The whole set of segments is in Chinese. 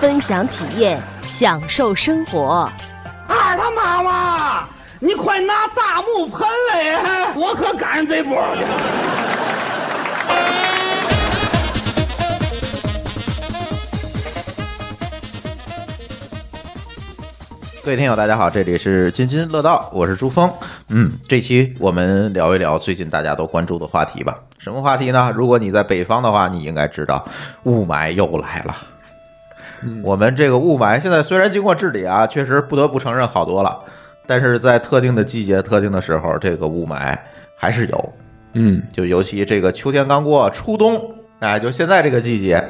分享体验，享受生活。二他妈妈，你快拿大木盆来，我可赶上这波去了。各位听友，大家好，这里是津津乐道，我是朱峰。嗯，这期我们聊一聊最近大家都关注的话题吧。什么话题呢？如果你在北方的话，你应该知道雾霾又来了。我们这个雾霾现在虽然经过治理啊，确实不得不承认好多了，但是在特定的季节、特定的时候，这个雾霾还是有。嗯，就尤其这个秋天刚过，初冬，哎，就现在这个季节，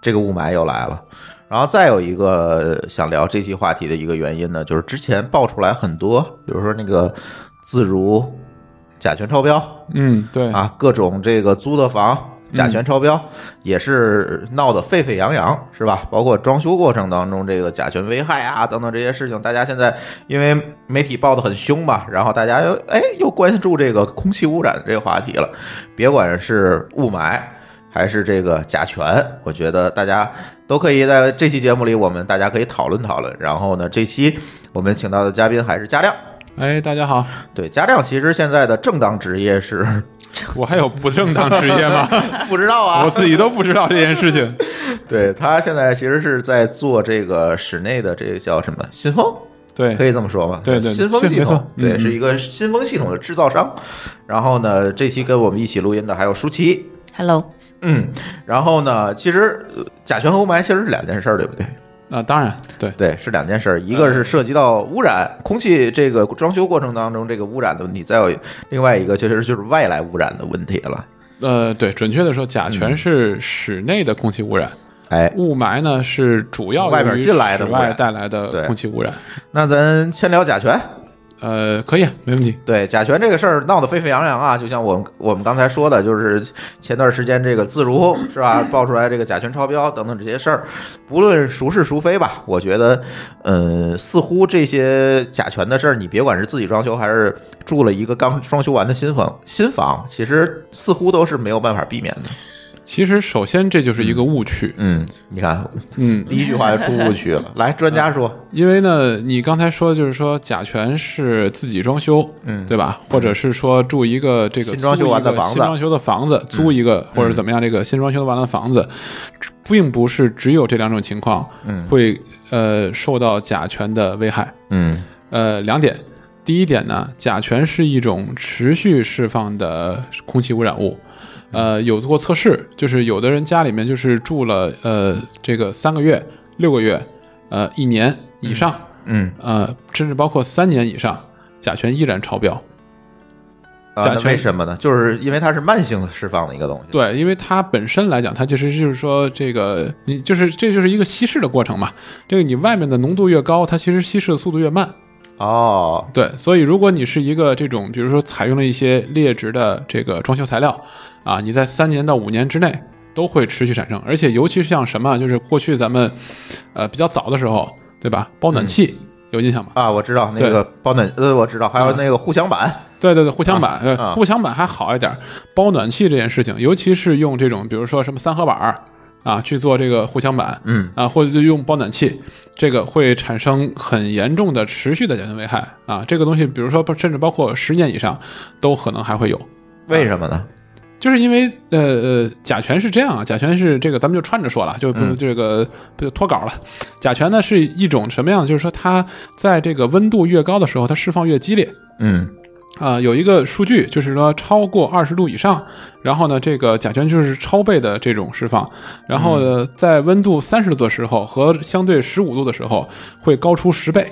这个雾霾又来了。然后再有一个想聊这期话题的一个原因呢，就是之前爆出来很多，比如说那个自如甲醛超标嗯，对，啊，各种这个租的房甲醛超标，也是闹得沸沸扬扬，是吧？包括装修过程当中这个甲醛危害啊等等这些事情，大家现在因为媒体报的很凶嘛，然后大家又哎又关注这个空气污染这个话题了，别管是雾霾。还是这个甲醛，我觉得大家都可以在这期节目里，我们大家可以讨论讨论。然后呢，这期我们请到的嘉宾还是嘉亮。哎，大家好，对，家亮其实现在的正当职业是 我还有不正当职业吗？不知道啊，我自己都不知道这件事情。对他现在其实是在做这个室内的这个叫什么新风，对，可以这么说吗？对对新风系统对，嗯是一个新风系统的制造商。然后呢，这期跟我们一起录音的还有舒淇，Hello，嗯，然后呢，其实呃甲醛和雾霾其实是两件事儿，对不对？啊，当然，对，对，是两件事儿，一个是涉及到污染，空气这个装修过程当中这个污染的问题，再有另外一个其实就是外来污染的问题了。呃，对，准确的说，甲醛是室内的空气污染，哎，雾霾呢是主要外边进来的外带来的空气污染。那咱先聊甲醛。呃，可以，啊，没问题。对甲醛这个事儿闹得沸沸扬扬啊，就像我们我们刚才说的，就是前段时间这个自如是吧，爆出来这个甲醛超标等等这些事儿，不论孰是孰非吧，我觉得，呃，似乎这些甲醛的事儿，你别管是自己装修还是住了一个刚装修完的新房，新房其实似乎都是没有办法避免的。其实，首先这就是一个误区，嗯，你看，嗯，第一句话就出误区了。来，专家说，因为呢，你刚才说就是说甲醛是自己装修，嗯。对吧？或者是说住一个这个新装修完的房子。新装修的房子，租一个或者怎么样，这个新装修完的房子，并不是只有这两种情况嗯。会呃受到甲醛的危害。嗯。呃，两点，第一点呢，甲醛是一种持续释放的空气污染物。呃，有做过测试，就是有的人家里面就是住了呃这个三个月、六个月、呃一年以上，嗯呃甚至包括三年以上，甲醛依然超标。甲醛为什么呢？就是因为它是慢性释放的一个东西。对，因为它本身来讲，它其实就是说，这个你就是这就是一个稀释的过程嘛。这个你外面的浓度越高，它其实稀释的速度越慢。哦，对，所以如果你是一个这种，比如说采用了一些劣质的这个装修材料啊，你在三年到五年之内都会持续产生，而且尤其是像什么，就是过去咱们呃比较早的时候，对吧？包暖气、有印象吗？啊，我知道那个包暖，呃，我知道，还有啊那个护墙板，对对对，护墙板，呃啊护墙板还好一点，包暖气这件事情，尤其是用这种，比如说什么三合板儿啊去做这个护墙板，嗯啊，或者就用包暖气，这个会产生很严重的持续的甲醛危害啊。这个东西，比如说甚至包括十年以上，都可能还会有。为什么呢？就是因为呃呃，甲醛是这样啊，甲醛是这个，咱们就串着说了，就不嗯这个不就脱稿了。甲醛呢是一种什么样？就是说它在这个温度越高的时候，它释放越激烈。嗯啊、有一个数据，就是说超过二十度以上，然后呢，这个甲醛就是超倍的这种释放，然后呢，在温度三十度的时候和相对十五度的时候会高出十倍。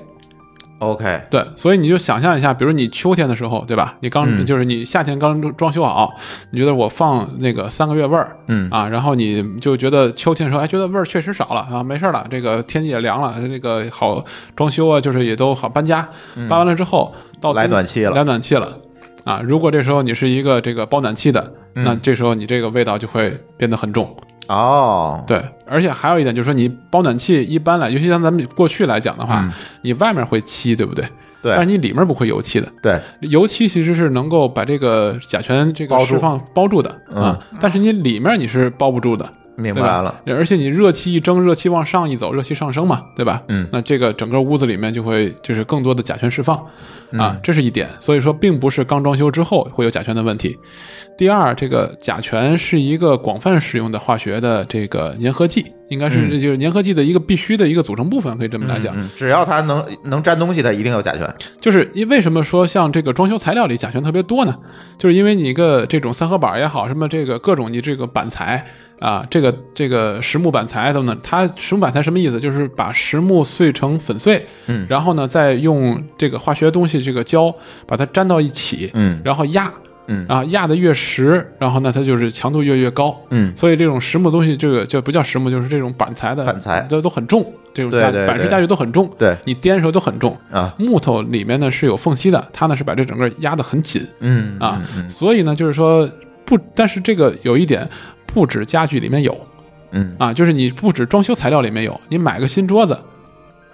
OK，对，所以你就想象一下，比如你秋天的时候，对吧？你刚、嗯就是你夏天刚装装修好，你觉得我放那个三个月味儿，嗯啊，然后你就觉得秋天的时候，哎，觉得味儿确实少了啊，没事儿了，这个天气也凉了，这个好装修啊，就是也都好搬家，搬完了之后到嗯来暖气了来暖气了。啊，如果这时候你是一个这个包暖气的，嗯那这时候你这个味道就会变得很重。哦，对，而且还有一点就是说，你包暖气一般来，尤其像咱们过去来讲的话，嗯你外面会漆，对不对？对但是你里面不会油漆的。对，油漆其实是能够把这个甲醛这个包住释放包住的嗯啊，但是你里面你是包不住的，对吧明白了。？而且你热气一蒸，热气往上一走，热气上升嘛，对吧？嗯那这个整个屋子里面就会就是更多的甲醛释放啊嗯，这是一点。所以说，并不是刚装修之后会有甲醛的问题。第二，这个甲醛是一个广泛使用的化学的这个粘合剂，应该是嗯就是粘合剂的一个必须的一个组成部分，可以这么来讲。嗯，只要它能能粘东西，它一定有甲醛。就是因为什么说像这个装修材料里甲醛特别多呢？就是因为你一个这种三合板也好，什么这个各种你这个板材啊，这个这个实木板材等等，它实木板材什么意思？就是把实木碎成粉碎，嗯然后呢再用这个化学东西这个胶把它粘到一起，嗯然后压，嗯。啊压的越实，然后呢它就是强度越越高，嗯。所以这种实木东西，这个就不叫实木，就是这种板材的板材都都很重，这种家板式家具都很重，对。你颠的时候都很重。啊，木头里面呢是有缝隙的，它呢是把这整个压得很紧嗯啊，嗯所以呢就是说不，但是这个有一点，不止家具里面有嗯。啊，就是你不止装修材料里面有，你买个新桌子，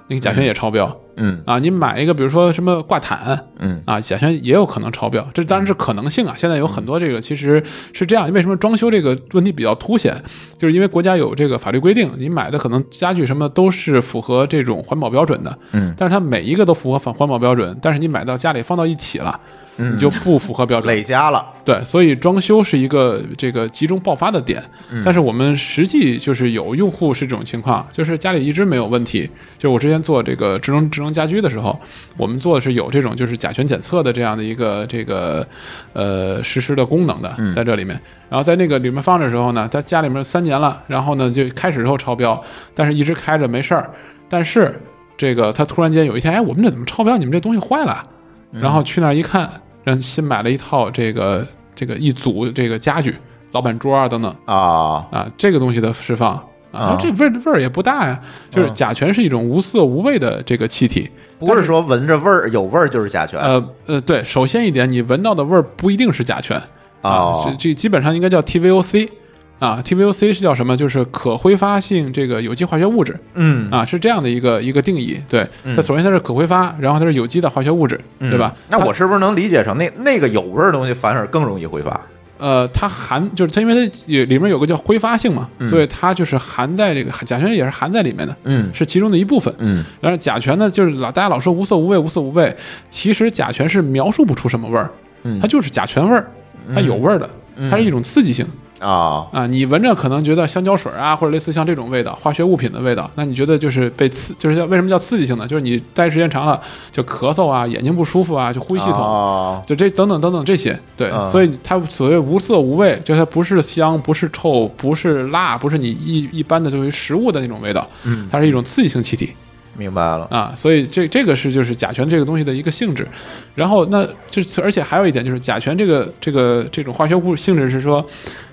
那个甲醛也超标、嗯啊，你买一个比如说什么挂毯嗯啊，甲醛也有可能超标，这当然是可能性啊。现在有很多这个其实是这样，为什么装修这个问题比较凸显，就是因为国家有这个法律规定，你买的可能家具什么都是符合这种环保标准的，嗯但是它每一个都符合环环保标准，但是你买到家里放到一起了，嗯，你就不符合标准。累加了。对，所以装修是一个这个集中爆发的点，但是我们实际就是有用户是这种情况，就是家里一直没有问题。就是我之前做这个智能智能家居的时候，我们做的是有这种就是甲醛检测的这样的一个这个呃实施的功能的，在这里面。然后在那个里面放的时候呢，在家里面三年了，然后呢就开始之后超标，但是一直开着没事儿，但是这个他突然间有一天，哎，我们这怎么超标？你们这东西坏了。然后去那儿一看，人新买了一套这个这个一组这个家具，老板桌啊等等啊，啊，这个东西的释放啊，啊这味儿味儿也不大呀。就是啊甲醛是一种无色无味的这个气体，不是说闻着味儿有味儿就是甲醛呃呃，对，首先一点，你闻到的味儿不一定是甲醛啊，哦这这基本上应该叫 TVOC。啊，TVOC 是叫什么？就是可挥发性这个有机化学物质嗯啊，是这样的一个一个定义。对，嗯它首先它是可挥发，然后它是有机的化学物质，对吧？那我是不是能理解成那那个有味儿的东西反而更容易挥发？呃，它含就是它，因为它也里面有个叫挥发性嘛，嗯所以它就是含在这个甲醛也是含在里面的，嗯是其中的一部分。嗯但是甲醛呢，就是老大家老说无色无味，无色无味，其实甲醛是描述不出什么味儿，嗯它就是甲醛味儿，它有味儿的，它是一种刺激性啊啊。你闻着可能觉得香蕉水啊，或者类似像这种味道，化学物品的味道，那你觉得就是被刺，就是叫为什么叫刺激性呢？就是你待时间长了就咳嗽啊，眼睛不舒服啊，就呼吸系统。哦就这等等等等这些，对，嗯所以它所谓无色无味，就它不是香，不是臭，不是辣，不是你一一般的对于食物的那种味道，嗯，它是一种刺激性气体明白了。啊，所以这这个是就是甲醛这个东西的一个性质。然后那就是而且还有一点就是甲醛这个这个这种化学物性质是说，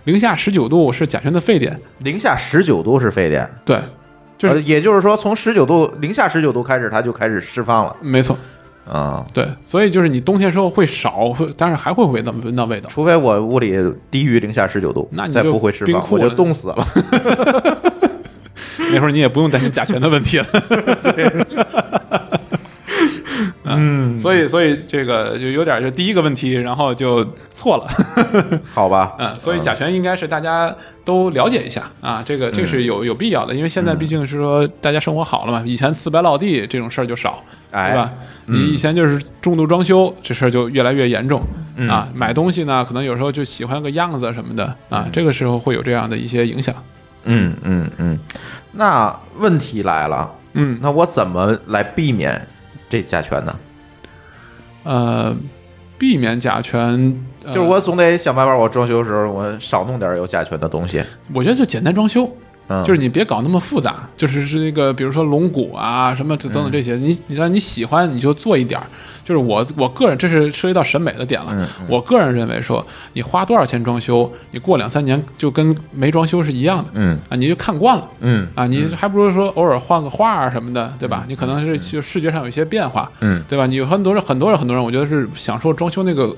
零下十九度是甲醛的沸点，零下十九度是沸点，对，就是呃也就是说从十九度零下十九度开始，它就开始释放了没错，啊。对，所以就是你冬天时候会少，会但是还会闻到闻到味道。除非我屋里低于零下十九度，那你就不会释放，我就冻死了。那会儿你也不用担心甲醛的问题了。嗯，所以所以这个就有点就第一个问题，然后就错了。好吧，嗯，所以甲醛应该是大家都了解一下啊，这个这是有有必要的，因为现在毕竟是说大家生活好了嘛，以前四白落地这种事儿就少，哎对吧？你以前就是重度装修，这事儿就越来越严重啊。买东西呢，可能有时候就喜欢个样子什么的啊，这个时候会有这样的一些影响。嗯嗯嗯。那问题来了，嗯，那我怎么来避免这甲醛呢？呃，避免甲醛，呃就是我总得想办法，我装修的时候我少弄点有甲醛的东西。我觉得就简单装修嗯。就是你别搞那么复杂，就是是那个比如说龙骨啊什么等等这些，你你让你喜欢你就做一点儿。就是我我个人这是涉及到审美的点了，嗯我个人认为说你花多少钱装修，你过两三年就跟没装修是一样的，嗯。啊，你就看惯了。嗯啊，你还不如说偶尔换个画啊什么的，对吧？你可能是就视觉上有一些变化，嗯。对吧？你有很多人，很多人，很多人，我觉得是享受装修那个，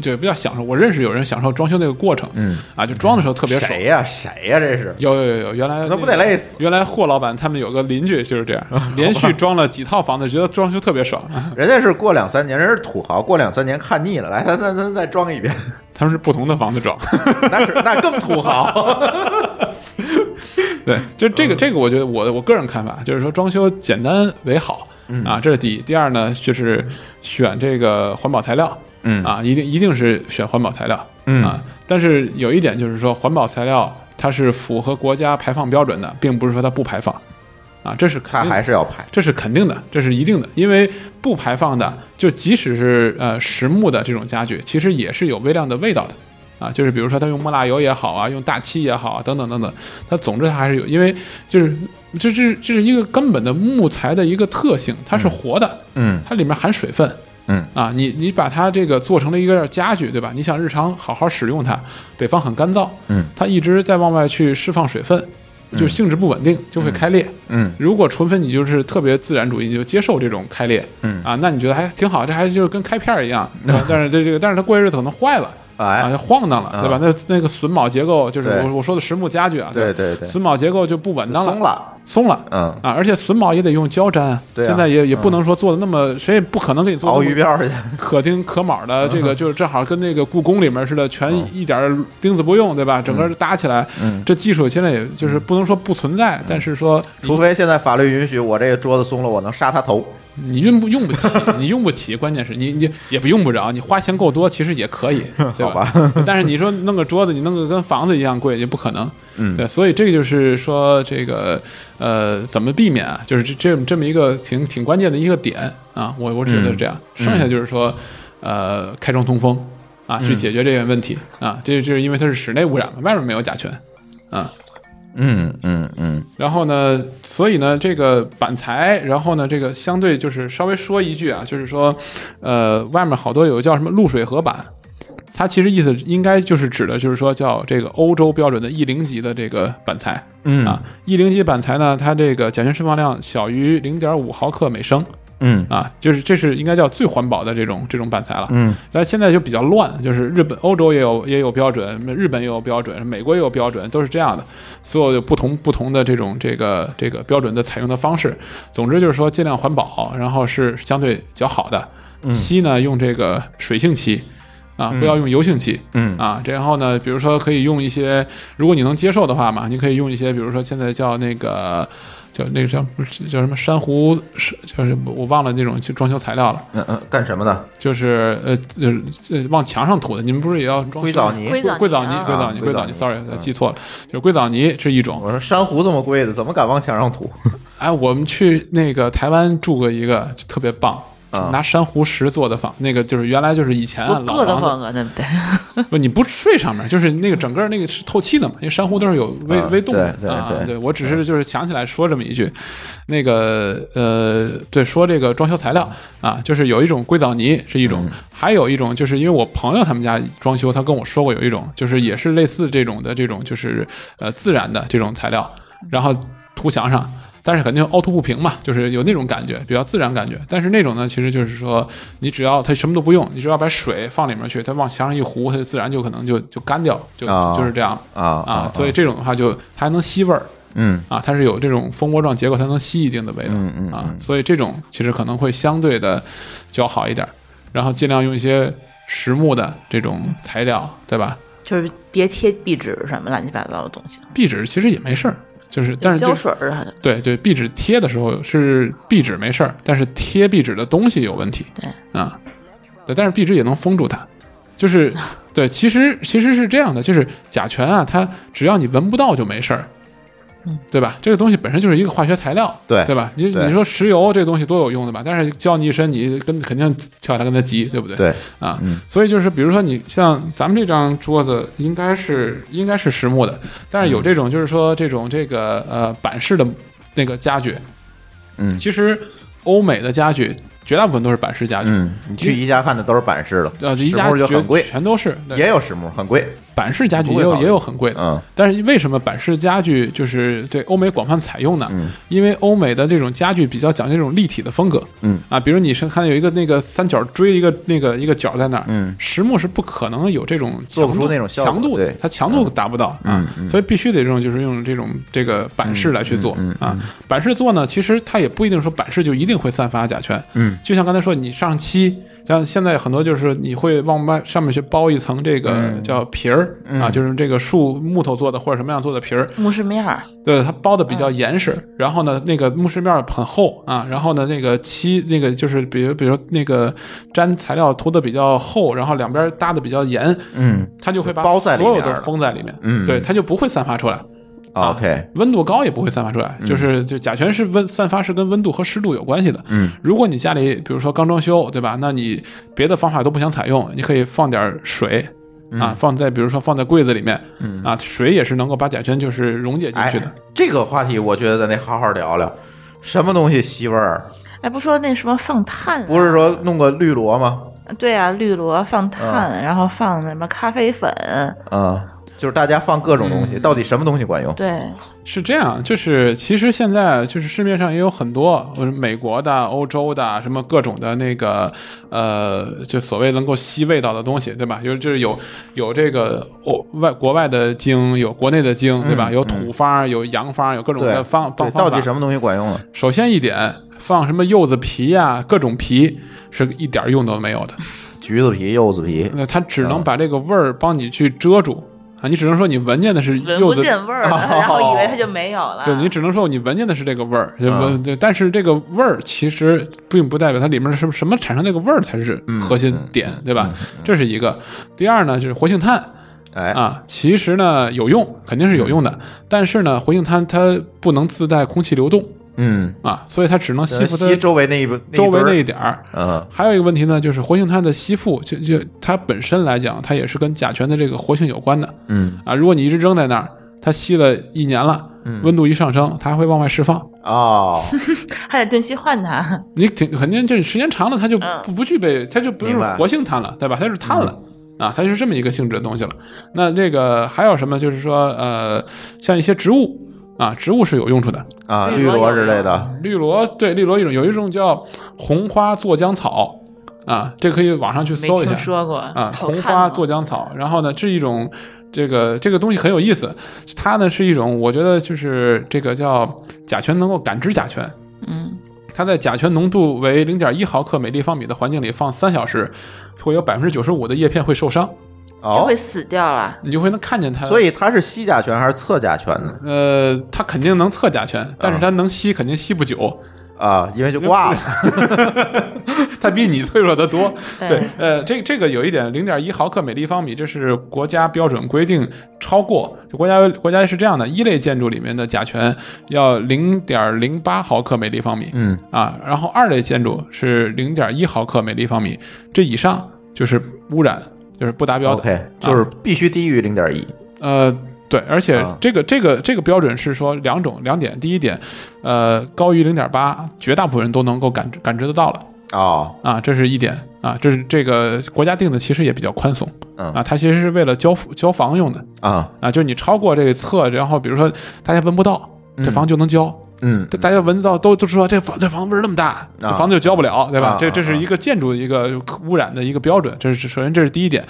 就也不叫享受。我认识有人享受装修那个过程，嗯，啊，就装的时候特别爽。谁呀谁呀这是？有有有有，原来那不得累死？原来霍老板他们有个邻居就是这样，连续装了几套房子，觉得装修特别爽。人家是过两三年，人是土豪，过两三年看腻了，来，咱咱咱再装一遍，他们是不同的房子装，那是那更土豪。对，就这个这个，我觉得我我个人看法就是说，装修简单为好啊，这是第一。第二呢，就是选这个环保材料，嗯啊，一定一定是选环保材料，嗯啊。但是有一点就是说，环保材料它是符合国家排放标准的，并不是说它不排放，啊，这是肯定的还是要排。这是肯定的，这是一定的，因为不排放的，就即使是呃实木的这种家具，其实也是有微量的味道的。啊，就是比如说它用木蜡油也好啊，用大漆也好啊，等等等等，它总之它还是有，因为就是这这这是一个根本的木材的一个特性，它是活的，嗯它里面含水分，嗯啊，你你把它这个做成了一个家具，对吧？你想日常好好使用它，北方很干燥，嗯，它一直在往外去释放水分，就性质不稳定，就会开裂。嗯如果纯分你就是特别自然主义，你就接受这种开裂，嗯啊，那你觉得还挺好，这还就是跟开片儿一样，但是这这个，但是它过些日子可能坏了。啊，哎，就晃荡了，对吧？那那个榫卯结构就是我我说的实木家具啊，对对对榫卯结构就不稳当松了。松了，嗯，啊，而且榫卯也得用胶粘，对啊现在也也不能说做的那么，谁也不可能给你做熬那么鱼标去。可丁可卯的，这个 就是正好跟那个故宫里面似的，全一点儿钉子不用，对吧？整个搭起来，嗯这技术现在也就是不能说不存在，但是说除非现在法律允许，我这个桌子松了，我能杀他头。你用不用不起，你用不起，关键是你你也不用不着，你花钱够多，其实也可以，对好吧？但是你说弄个桌子，你弄个跟房子一样贵，也不可能。嗯对，所以这个就是说，这个呃，怎么避免啊？就是这这这么一个挺挺关键的一个点啊，我我觉得是这样。嗯剩下就是说，呃，开窗通风啊，去解决这个问题啊。这这是因为它是室内污染嘛，外面没有甲醛啊。嗯嗯嗯然后呢，所以呢，这个板材，然后呢，这个相对就是稍微说一句啊，就是说，呃，外面好多有叫什么露水合板，它其实意思应该就是指的就是说叫这个欧洲标准的 E 零级的这个板材嗯啊，E 零级板材呢，它这个甲醛释放量小于零点五毫克每升嗯啊，就是这是应该叫最环保的这种这种板材了。嗯但现在就比较乱，就是日本、欧洲也有也有标准，日本也有标准，美国也有标准，都是这样的。所有有不同不同的这种这个这个标准的采用的方式。总之就是说尽量环保，然后是相对较好的。漆呢用这个水性漆啊，不要用油性漆。嗯啊，然后呢，比如说可以用一些，如果你能接受的话嘛，你可以用一些，比如说现在叫那个叫那个叫叫什么珊瑚，是就是我忘了那种装修材料了。嗯嗯，干什么的？就是呃呃呃往墙上涂的，你们不是也要装硅藻泥。硅藻泥啊硅藻泥硅藻泥啊硅藻泥，sorry 嗯记错了，就是硅藻泥是一种。我说珊瑚这么贵的，怎么敢往墙上涂？哎，我们去那个台湾住过一个，就特别棒。啊拿珊瑚石做的房，那个就是原来就是以前老房子，对不对？不，你不睡上面，就是那个整个那个是透气的嘛，因为珊瑚都是有微啊微动的对对啊。对对我只是就是想起来说这么一句，那个呃，对，说这个装修材料啊，就是有一种硅藻泥是一种，嗯还有一种就是因为我朋友他们家装修，他跟我说过有一种就是也是类似这种的这种就是呃自然的这种材料，然后涂墙上。但是肯定凹凸不平嘛，就是有那种感觉，比较自然感觉。但是那种呢，其实就是说，你只要它什么都不用，你只要把水放里面去，它往墙上一糊，它就自然就可能就就干掉，就、啊就是这样啊啊。所以这种的话就它还能吸味儿嗯啊，它是有这种蜂窝状结构，它能吸一定的味道嗯嗯啊。所以这种其实可能会相对的较好一点，然后尽量用一些实木的这种材料，对吧？就是别贴壁纸什么乱七八糟的东西，壁纸其实也没事儿，就是但是胶水儿。对对，壁纸贴的时候是壁纸没事儿，但是贴壁纸的东西有问题。对啊，对，但是壁纸也能封住它，就是 对，其实其实是这样的，就是甲醛啊，它只要你闻不到就没事儿对吧？这个东西本身就是一个化学材料，对对吧？你你说石油这个东西多有用，的吧？但是浇你一身，你跟肯定跳下来跟他急，对不对？对，啊，嗯所以就是比如说你像咱们这张桌子，应该是应该是实木的，但是有这种就是说这种这个呃板式的那个家具，嗯其实欧美的家具绝大部分都是板式家具，嗯，你去宜家看的都是板式的，呃，宜实家就很贵，全都是也有实木，很贵。板式家具也有也有很贵的，嗯。但是为什么板式家具就是对欧美广泛采用呢？嗯。因为欧美的这种家具比较讲究这种立体的风格，嗯。啊，比如你是看有一个那个三角锥一个那个一个角在那儿，嗯。实木是不可能有这种做不出那种强度的对，它强度达不到啊。所以必须得这种就是用这种这个板式来去做啊。板式做呢，其实它也不一定说板式就一定会散发甲醛，嗯。就像刚才说你上漆。像现在很多就是你会往外上面去包一层这个嗯。叫皮儿、啊，就是这个树木头做的或者什么样做的皮儿，木饰面儿，对，它包的比较严实，然后呢，那个木饰面儿很厚啊，然后呢，那个漆那个就是比如比如那个粘材料涂的比较厚，然后两边搭的比较严，嗯。它就会把所有的封在里面，嗯。对，它就不会散发出来。啊，OK，温度高也不会散发出来，就是就甲醛是温散发是跟温度和湿度有关系的。嗯，如果你家里比如说刚装修，对吧？那你别的方法都不想采用，你可以放点水。啊，放在比如说放在柜子里面，嗯啊，水也是能够把甲醛就是溶解进哎去的。，这个话题我觉得咱得好好聊聊，什么东西吸味儿？哎，不说那什么放碳啊、不是说弄个绿萝吗？对啊，绿萝放碳，然后放什么咖啡粉，啊，就是大家放各种东西，到底什么东西管用？对，是这样，就是其实现在就是市面上也有很多，呃美国的、欧洲的，什么各种的那个呃，就所谓能够吸味道的东西，对吧？有就是有有这个欧外国外的精，有国内的精，对吧？有土方，有洋方，有各种对的方。到底什么东西管用呢？首先一点，放什么柚子皮呀、各种皮是一点用都没有的。橘子皮、柚子皮，那它只嗯能把这个味儿帮你去遮住啊，你只能说你闻见的是闻不柚子见味儿了，然后以为它就没有了。对你只能说你闻见的是这个味儿，闻对，但是这个味儿其实并不代表它里面是什么产生那个味儿才是嗯核心点，对吧？这是一个。第二呢，就是活性炭哎，啊，其实呢有用，肯定是有用的，但是呢，活性炭它不能自带空气流动嗯，啊，所以它只能吸附周围那一部周围那一一点儿。嗯还有一个问题呢，就是活性炭的吸附，就就它本身来讲，它也是跟甲醛的这个活性有关的嗯啊。如果你一直扔在那儿，它吸了一年了，嗯温度一上升，它还会往外释放。哦，还得定期换它。你挺肯定就是时间长了，它就嗯不不具备，它就不是活性炭了，对吧？它就是碳了。啊，它就是这么一个性质的东西了。那这个还有什么？就是说，呃，像一些植物啊，植物是有用处的。啊，绿绿萝之类的，绿萝对绿萝一种有一种叫红花做浆草啊，这可以网上去搜一下听说过啊，红花做浆草。然后呢，是一种这个这个东西很有意思，它呢是一种我觉得就是这个叫甲醛能够感知甲醛。嗯，它在甲醛浓度为零点一毫克每立方米的环境里放三小时，会有百分之九十五的叶片会受伤，就哦会，死掉了。你就会能看见它。所以它是吸甲醛还是测甲醛呢？呃，它肯定能测甲醛，但是它能吸肯定吸不久，啊，因为就挂了，它比你脆弱的多。对对，呃，这这个有一点，零点一毫克每立方米，这是国家标准规定，超过就国家国家是这样的，一类建筑里面的甲醛要零点零八毫克每立方米，嗯啊，然后二类建筑是零点一毫克每立方米，这以上就是污染，就是不达标的。，OK，就是必须低于零点一，呃，对，而且啊。这个、这个这个标准是说两种两点，第一点，呃，高于零点八，绝大部分人都能够感感知得到了哦，啊，这是一点啊，这是这个国家定的其实也比较宽松嗯。啊，它其实是为了交付交房用的啊，啊，就是你超过这个测，然后比如说大家闻不到，这嗯房就能交。嗯，这大家闻到都都知道这房这房子味儿那么大，这房子就交不了，对吧？啊这这是一个建筑的一个污染的一个标准，这是首先这是第一点。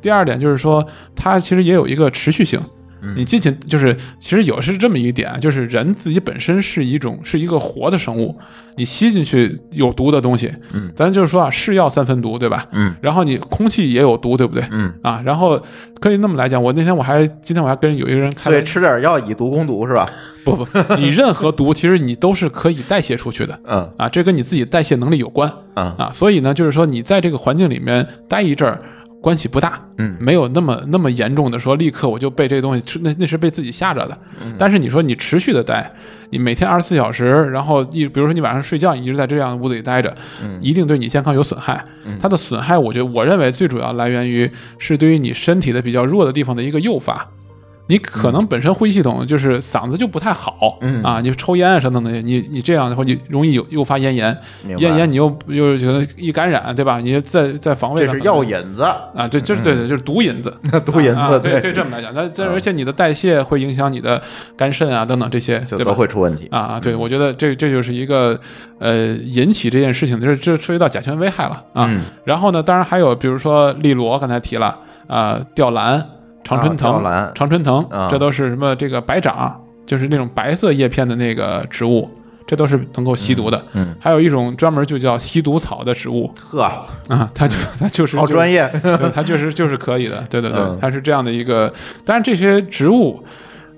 第二点就是说，它其实也有一个持续性。嗯你进去就是，其实有是这么一点，就是人自己本身是一种是一个活的生物，你吸进去有毒的东西，嗯，咱就是说啊，是药三分毒，对吧？嗯，然后你空气也有毒，对不对？嗯。啊，然后可以那么来讲，我那天我还今天我还跟有一个人开所以吃点药以毒攻毒是吧？不不，你任何毒其实你都是可以代谢出去的。嗯。啊，这跟你自己代谢能力有关。嗯。啊，所以呢，就是说你在这个环境里面待一阵儿，关系不大，嗯。没有那么那么严重的说立刻我就被这东西，那那是被自己吓着的。嗯。但是你说你持续的待，你每天二十四小时，然后一比如说你晚上睡觉，你一直在这样的屋子里待着，嗯一定对你健康有损害。它的损害，我觉得我认为最主要来源于是对于你身体的比较弱的地方的一个诱发。你可能本身呼吸系统就是嗓子就不太好，嗯。啊，你抽烟啊什么的，你你这样的话，你容易有诱发咽炎，咽炎你又又觉得一感染，对吧？你在在防卫这是上药引子，啊，对，就是对对，就是毒引子，毒引子，对可以这么来讲。但但嗯。而且你的代谢会影响你的肝肾啊等等这些，对吧？会出问题。啊啊，对，我觉得这这就是一个呃引起这件事情，就是这涉及到甲醛危害了啊。嗯。然后呢，当然还有比如说利罗，刚才提了啊，吊兰、常春藤、啊常春藤，啊这都是什么这个白掌，就是那种白色叶片的那个植物，这都是能够吸毒的。嗯，还有一种专门就叫吸毒草的植物呵，啊，它就它就是好专业。它确实就是可以的，对对对，嗯它是这样的一个。当然，这些植物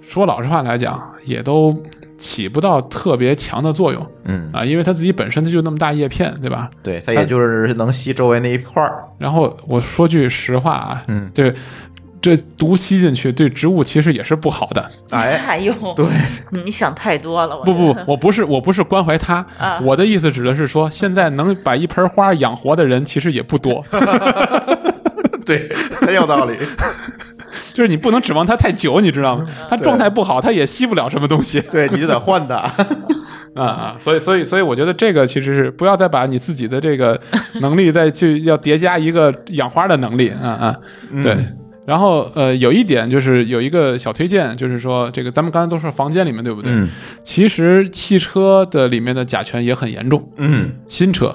说老实话来讲，也都起不到特别强的作用嗯，啊，因为它自己本身它就那么大叶片，对吧？对，它也就是能吸周围那一块儿。然后我说句实话啊，嗯，这这毒吸进去对植物其实也是不好的。哎，哎呦，对，你想太多了。不不，我不是我不是关怀它，啊我的意思指的是说，现在能把一盆花养活的人其实也不多，对，很有道理。就是你不能指望它太久，你知道吗？它状态不好，它也吸不了什么东西。对，你就得换它。啊啊，所以所以所以，我觉得这个其实是不要再把你自己的这个能力再去要叠加一个养花的能力啊啊，对。然后呃，有一点就是有一个小推荐，就是说这个咱们刚才都说房间里面对不对？嗯。其实汽车的里面的甲醛也很严重，嗯，新车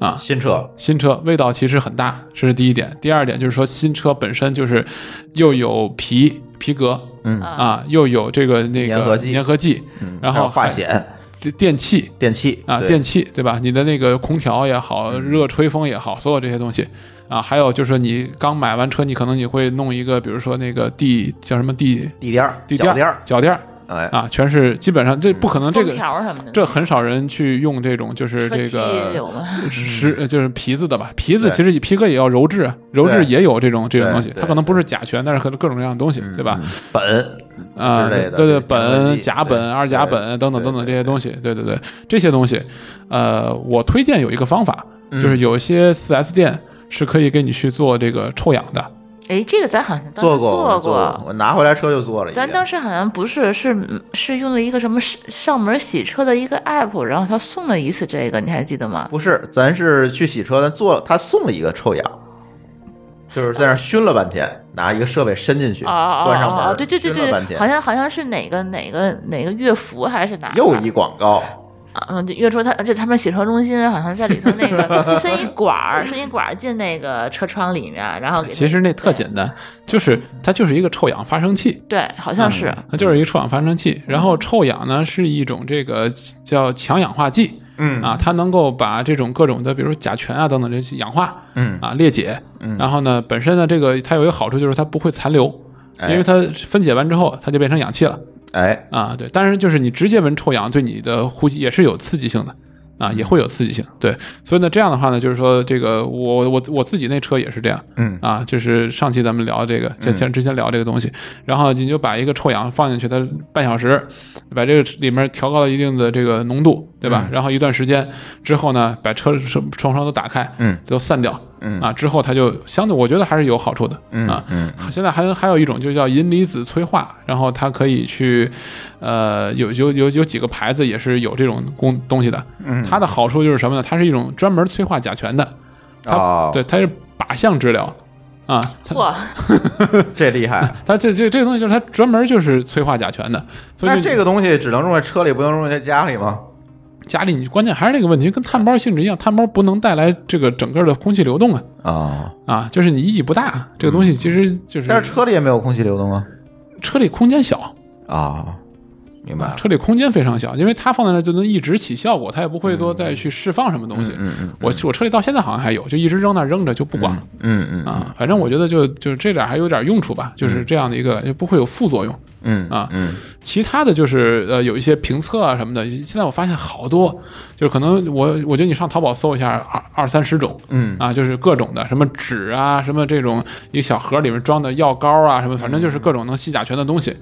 啊，新车，新车味道其实很大，这是第一点。第二点就是说新车本身就是又有皮皮革嗯。啊，又有这个那个粘合剂。粘合剂，嗯，然后化险、电器。电器啊，电器对吧？你的那个空调也好，嗯。热吹风也好，所有这些东西。啊，还有就是你刚买完车，你可能你会弄一个，比如说那个地叫什么地？地垫儿、地垫脚垫儿，脚垫儿哎，啊，全是基本上这不可能这个。条什么的，这很少人去用这种，就是这个有吗？石，呃就是皮子的吧？皮子其实皮革也要鞣制啊，鞣制也有这种这种东西，它可能不是甲醛，但是可能各种各样的东西，对吧？嗯？苯啊，之类的对对，苯、甲苯、二甲苯等等等等这些东西，对对对，这些东西，呃，我推荐有一个方法，嗯就是有一些 4S 店是可以给你去做这个臭氧的，哎，这个咱好像当时做过，做过，我拿回来车就做了。咱当时好像不是，是是用了一个什么上上门洗车的一个 app，然后他送了一次这个，你还记得吗？不是，咱是去洗车，咱做他送了一个臭氧，就是在那熏了半天，拿一个设备伸进去，关上门，哦哦，对对对对好像好像是哪个哪个哪个乐福还是哪？又一广告，啊，嗯，就约说他这他们洗车中心好像在里头那个 伸一管儿，伸一管儿进那个车窗里面，然后其实那特简单，就是它就是一个臭氧发生器。对，好像是它就是一个臭氧发生器，然后臭氧呢是一种这个叫强氧化剂嗯。啊，它能够把这种各种的，比如甲醛啊等等这些氧化嗯。啊裂解，嗯。然后呢本身呢这个它有一个好处就是它不会残留，哎。因为它分解完之后它就变成氧气了哎，啊，对，当然就是你直接闻臭氧对你的呼吸也是有刺激性的。啊，也会有刺激性，对，所以呢，这样的话呢，就是说，这个我我我自己那车也是这样，嗯啊，就是上期咱们聊这个，像像之前聊这个东西，然后你就把一个臭氧放进去，它半小时，把这个里面调高到一定的这个浓度，对吧？嗯然后一段时间之后呢，把车窗窗窗都打开，嗯，都散掉，嗯啊，之后它就相对，我觉得还是有好处的，嗯啊，嗯现在还还有一种就叫银离子催化，然后它可以去，呃，有有有有几个牌子也是有这种工东西的，嗯，它的好处就是什么呢？它是一种专门催化甲醛的，它、哦，对，它是靶向治疗。啊，它哇，这厉害。它这这这个东西就是它专门就是催化甲醛的，所以这个东西只能用在车里，不能用在家里吗？家里你关键还是那个问题，跟碳包性质一样，碳包不能带来这个整个的空气流动啊啊，啊，就是你意义不大。这个东西其实就是，但是车里也没有空气流动啊。车里空间小，啊，明白了。车里空间非常小，因为它放在那儿就能一直起效果，它也不会说再去释放什么东西。嗯嗯我我车里到现在好像还有，就一直扔那儿扔着就不管了。嗯嗯嗯啊，反正我觉得就就这点还有点用处吧，就是这样的一个，也不会有副作用嗯啊嗯。其他的就是呃有一些评测啊什么的，现在我发现好多，就是可能我我觉得你上淘宝搜一下二二三十种，嗯。啊，就是各种的什么纸啊，什么这种一个小盒里面装的药膏啊，什么反正就是各种能吸甲醛的东西，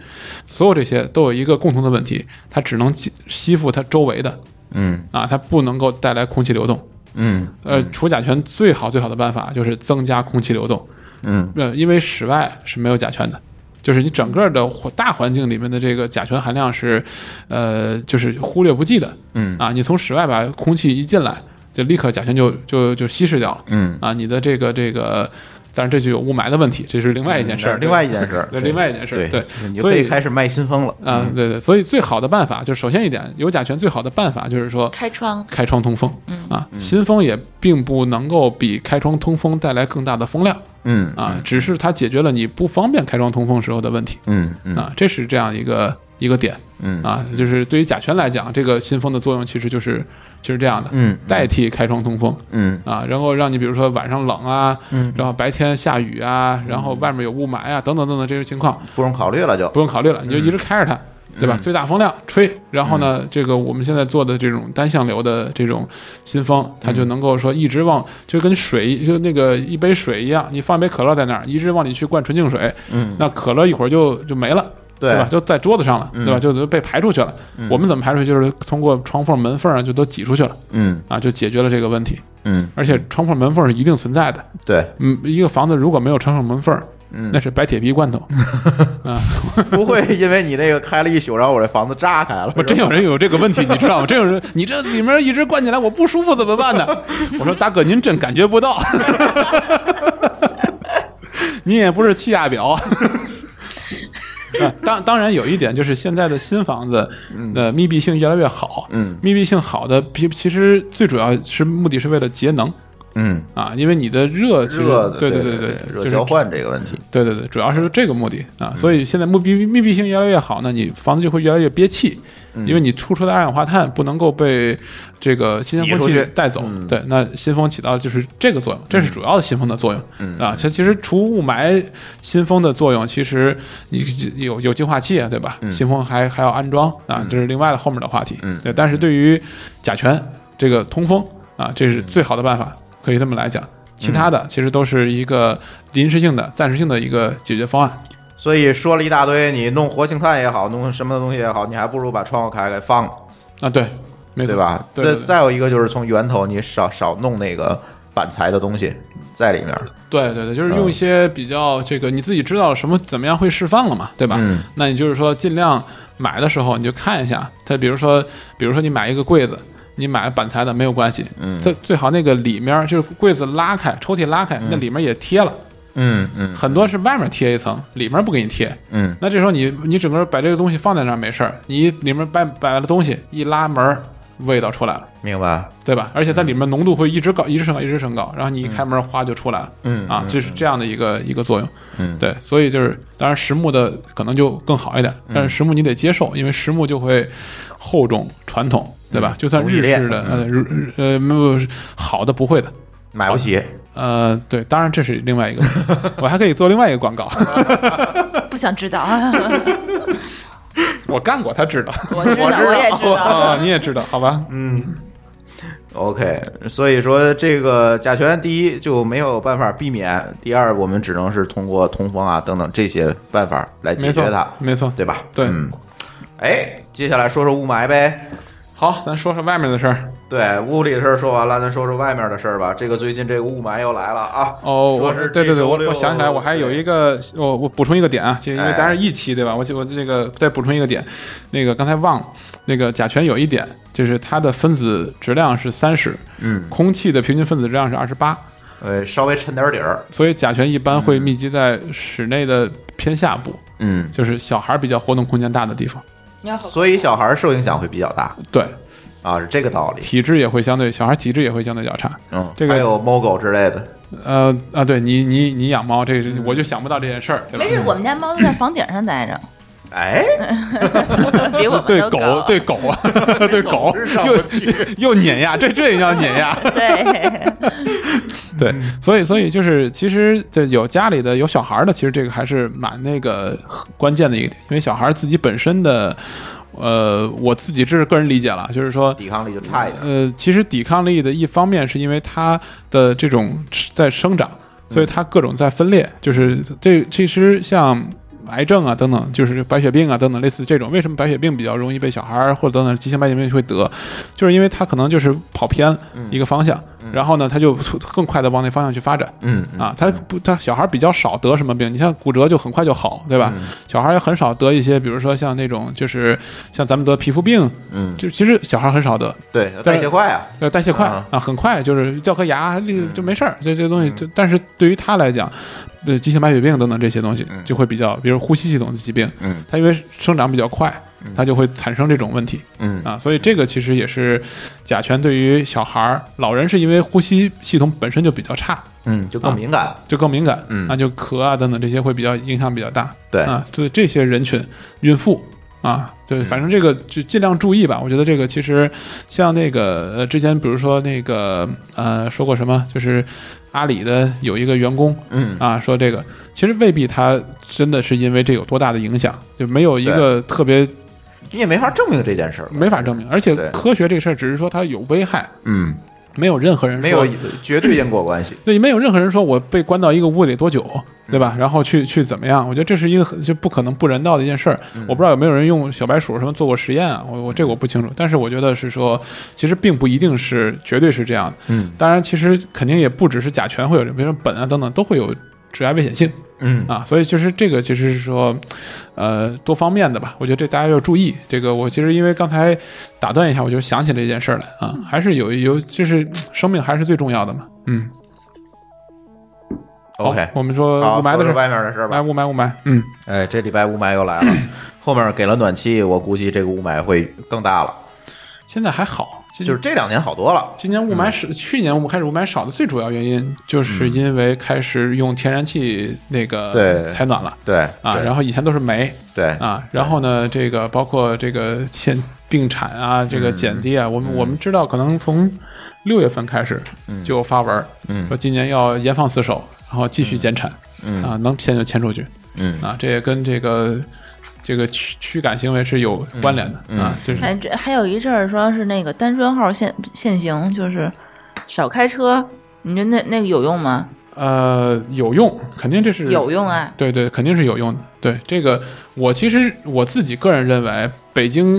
所有这些都有一个共同的问题，它只能吸吸附它周围的嗯。啊，它不能够带来空气流动。嗯呃，除甲醛最好最好的办法就是增加空气流动，嗯。呃，因为室外是没有甲醛的，就是你整个的大环境里面的这个甲醛含量是，呃，就是忽略不计的。嗯啊，你从室外把空气一进来，就立刻甲醛就就就稀释掉了。嗯，啊，你的这个这个，但是这就有雾霾的问题，这是另外一件事儿。另外一件事儿，对，另外一件事儿。对，所以开始卖新风了啊，对对，所以最好的办法就是，首先一点，有甲醛最好的办法就是说开窗，开窗通风。嗯啊，新风也并不能够比开窗通风带来更大的风量嗯啊，只是它解决了你不方便开窗通风时候的问题嗯嗯。啊，这是这样一个一个点嗯。啊，就是对于甲醛来讲，这个新风的作用其实就是就是这样的，嗯代替开窗通风。嗯。啊，然后让你比如说晚上冷啊，嗯。然后白天下雨啊，然后外面有雾霾啊，等等等等这些情况，不用考虑了就。不用考虑了，你就一直开着它，对吧？嗯最大风量吹，然后呢，这个我们现在做的这种单向流的这种新风，它嗯就能够说一直往，就跟水就那个一杯水一样，你放一杯可乐在那儿，一直往里去灌纯净水，嗯那可乐一会儿就就没了。对吧？就在桌子上了，嗯对吧？就就被排出去了。我们怎么排出去？就是通过窗缝、门缝啊，就都挤出去了嗯啊，就解决了这个问题。嗯而且窗缝、门缝是一定存在的。对，嗯，一个房子如果没有窗缝、门缝，嗯那是白铁皮罐头。啊，不会因为你那个开了一宿，然后我这房子炸开了，我真有人有这个问题，你知道吗？真有人，你这里面一直灌进来，我不舒服怎么办呢？我说大哥，您真感觉不到，您也不是气压表。啊，当当然有一点就是现在的新房子的密闭性越来越好，嗯密闭性好的，其其实最主要是目的是为了节能嗯啊，因为你的热其实热对对对对，就是热交换这个问题，对对对，主要是这个目的啊，所以现在密闭密闭性越来越好呢，你房子就会越来越憋气，因为你突出的二氧化碳不能够被这个新鲜空气带走。嗯对，那新风起到就是这个作用，这是主要的新风的作用。嗯啊，其其实除雾霾，新风的作用其实你有有净化器啊，对吧？新风还还要安装啊，这是另外的后面的话题。嗯对，但是对于甲醛这个通风啊，这是最好的办法，可以这么来讲。其他的其实都是一个临时性的、暂时性的一个解决方案。所以说了一大堆，你弄活性炭也好，弄什么东西也好，你还不如把窗户开开放了，啊，对，没错，对吧？对对对再再有一个就是从源头你少少弄那个板材的东西在里面，对对对，就是用一些比较这个你自己知道什么怎么样会释放了嘛，对吧？嗯那你就是说尽量买的时候你就看一下，它比如说比如说你买一个柜子。你买板材的没有关系，嗯。最最好那个里面就是柜子拉开，抽屉拉开，那里面也贴了，嗯嗯。很多是外面贴一层，里面不给你贴。嗯。那这时候你你整个把这个东西放在那儿没事儿，你里面摆摆了东西一拉门儿，味道出来了。明白，对吧？而且它里面浓度会一直高，一直升高，一直升高，然后你一开门，哗就出来了，嗯啊，就是这样的一个一个作用，嗯。对，所以就是，当然实木的可能就更好一点，嗯。但是实木你得接受，因为实木就会厚重传统，对吧？就算日式的，呃，呃，没有好的不会的，买不起，呃，对，当然这是另外一个，我还可以做另外一个广告，不想知道，我干过，他知道，我知道，我也知道。啊，你也知道，好吧？嗯。OK，所以说这个甲醛，第一就没有办法避免，第二我们只能是通过通风啊等等这些办法来解没错决它，，没错，对吧？对嗯。哎，接下来说说雾霾呗。好，咱说说外面的事儿。对，屋里的事儿说完了，咱说说外面的事儿吧。这个最近这个雾霾又来了啊！哦，我是对对对，我我想起来，我还有一个，我我补充一个点啊，就因为哎咱是一期对吧？我我那个再补充一个点，那个刚才忘了，那个甲醛有一点就是它的分子质量是三十，嗯，空气的平均分子质量是二十八，呃，稍微沉点底儿，所以甲醛一般会密集在室内的偏下部，嗯，就是小孩比较活动空间大的地方。所以小孩儿受影响会比较大对，啊，是这个道理。体质也会相对，小孩体质也会相对较差。嗯，这个还有猫狗之类的，呃啊，对你你你养猫，这个我就想不到这件事儿，没？事，我们家猫都在房顶上待着。哎，比我对狗，对狗啊，对狗又又碾压，这这也叫碾压。对，对，所以所以就是，其实这有家里的有小孩的，其实这个还是蛮那个关键的一个点，因为小孩自己本身的，呃，我自己这是个人理解了，就是说。抵抗力就差一点。呃，其实抵抗力的一方面是因为它的这种在生长，所以它各种在分裂。就是这其实像癌症啊等等，就是白血病啊等等类似这种，为什么白血病比较容易被小孩儿或者等等急性白血病会得，就是因为他可能就是跑偏一个方向，然后呢他就更快的往那方向去发展。嗯啊，他不，他小孩比较少得什么病，你像骨折就很快就好，对吧？小孩也很少得一些，比如说像那种就是像咱们得皮肤病，嗯，就其实小孩很少得，对，代谢快啊。对，代谢快啊啊，很快就是掉颗牙，这个就没事儿，这这东西就，但是对于他来讲，呃，急性白血病等等这些东西就会比较，比如呼吸系统的疾病，嗯，它因为生长比较快，它就会产生这种问题嗯啊，所以这个其实也是甲醛对于小孩儿、老人是因为呼吸系统本身就比较差，嗯，就更敏感。就更敏感，嗯啊，就咳啊等等这些会比较影响比较大，对啊，对这些人群，孕妇啊，对，反正这个就尽量注意吧。我觉得这个其实像那个呃，之前比如说那个呃说过什么，就是阿里的有一个员工嗯啊说这个，其实未必他真的是因为这有多大的影响，就没有一个特别你也没法证明这件事儿。没法证明，而且科学这事儿只是说它有危害，嗯，没有任何人说没有绝对因果关系。对，没有任何人说我被关到一个屋里多久，对吧？然后去去怎么样？我觉得这是一个很就不可能不人道的一件事儿。我不知道有没有人用小白鼠什么做过实验啊？我我这个我不清楚，但是我觉得是说，其实并不一定是绝对是这样的。嗯当然，其实肯定也不只是甲醛会有，比如说苯啊等等都会有致癌危险性嗯啊。所以就是这个其实是说，呃，多方面的吧。我觉得这大家要注意。这个我其实因为刚才打断一下，我就想起了这件事儿来啊，还是有有就是生命还是最重要的嘛。嗯。好 OK，我们说，雾霾的事外面的事儿吧来。雾霾雾霾，嗯，哎，这礼拜雾霾又来了，后面给了暖气，我估计这个雾霾会更大了。现在还好，就是这两年好多了。今年雾霾是、去年雾开始雾霾少的最主要原因，就是因为开始用天然气那个采暖了。对啊，对。然后以前都是煤。对。啊，然后呢，这个包括这个现病产啊，这个嗯减低啊，我们我们知道可能从六月份开始就发文嗯。说今年要严防死守，然后继续减产嗯。啊，能迁就迁出去。嗯。啊，这也跟这个这个驱驱赶行为是有关联的、嗯啊，就是还这还有一阵儿说是那个单双号限限行，就是少开车，你觉得那那个有用吗？呃有用，肯定这是有用啊，对对，肯定是有用的。对这个，我其实我自己个人认为，北京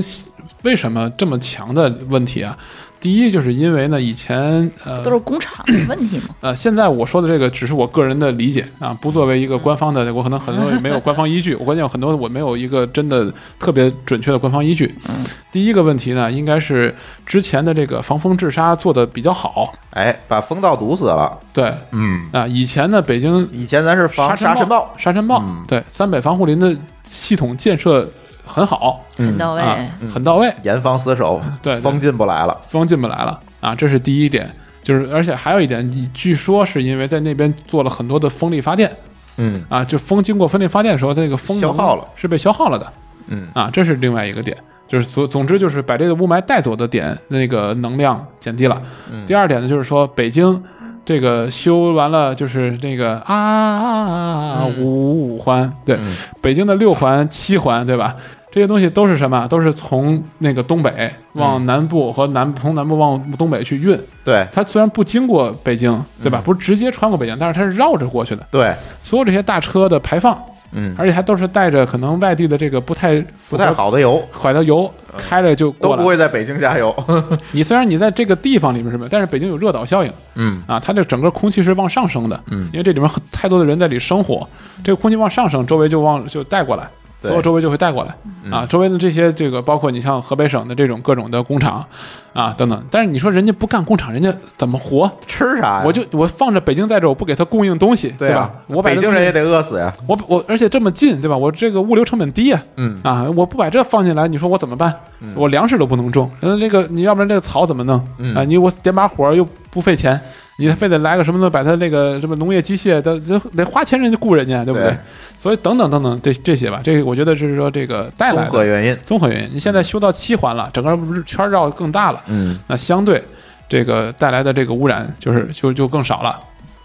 为什么这么强的问题啊？第一，就是因为呢，以前呃都是工厂的问题嘛。呃，现在我说的这个只是我个人的理解啊，不作为一个官方的，我可能很多没有官方依据，我关键有很多我没有一个真的特别准确的官方依据。嗯第一个问题呢，应该是之前的这个防风治沙做的比较好，哎，把风道堵死了。对嗯，啊，以前呢，北京以前咱是防沙尘暴，沙尘暴，嗯对三北防护林的系统建设很好。很到位。啊，很到位，严防死守，对对。风进不来了。风进不来了。啊，这是第一点。就是，而且还有一点，据说是因为在那边做了很多的风力发电嗯。啊，就风经过风力发电的时候，它那个风能消耗了，是被消耗了的。嗯。啊，这是另外一个点。就是总总之就是把这个雾霾带走的点那个能量减低了。嗯。第二点呢，就是说北京这个修完了，就是那个啊啊啊啊五五环，对，嗯北京的六环、七环，对吧？这些东西都是什么？都是从那个东北往南部和南从南部往东北去运。对它虽然不经过北京，对吧？不是直接穿过北京，但是它是绕着过去的。对，所有这些大车的排放，嗯，而且还都是带着可能外地的这个不太不太好的油坏的油，开着就都过来。不会在北京加油。你虽然你在这个地方里面是什么，但是北京有热岛效应嗯啊，它这整个空气是往上升的，嗯因为这里面太多的人在里生活，这个空气往上升，周围就往就带过来。对所有周围就会带过来啊，周围的这些这个包括你像河北省的这种各种的工厂啊等等，但是你说人家不干工厂，人家怎么活？吃啥呀？我就我放着北京在这，我不给他供应东西，对啊吧？我北京人也得饿死呀。我我而且这么近，对吧？我这个物流成本低呀、嗯啊，我不把这放进来，你说我怎么办？我粮食都不能种，那这个你要不然这个草怎么弄？嗯啊，你我点把火又不费钱你非得来个什么的，把他那个什么农业机械的得得花钱人家雇人家，对不对？对所以等等等等这这些吧，这个我觉得是说这个带来综合原因，综合原因。你现在修到七环了，整个不是圈绕得更大了，嗯那相对这个带来的这个污染就是就就更少了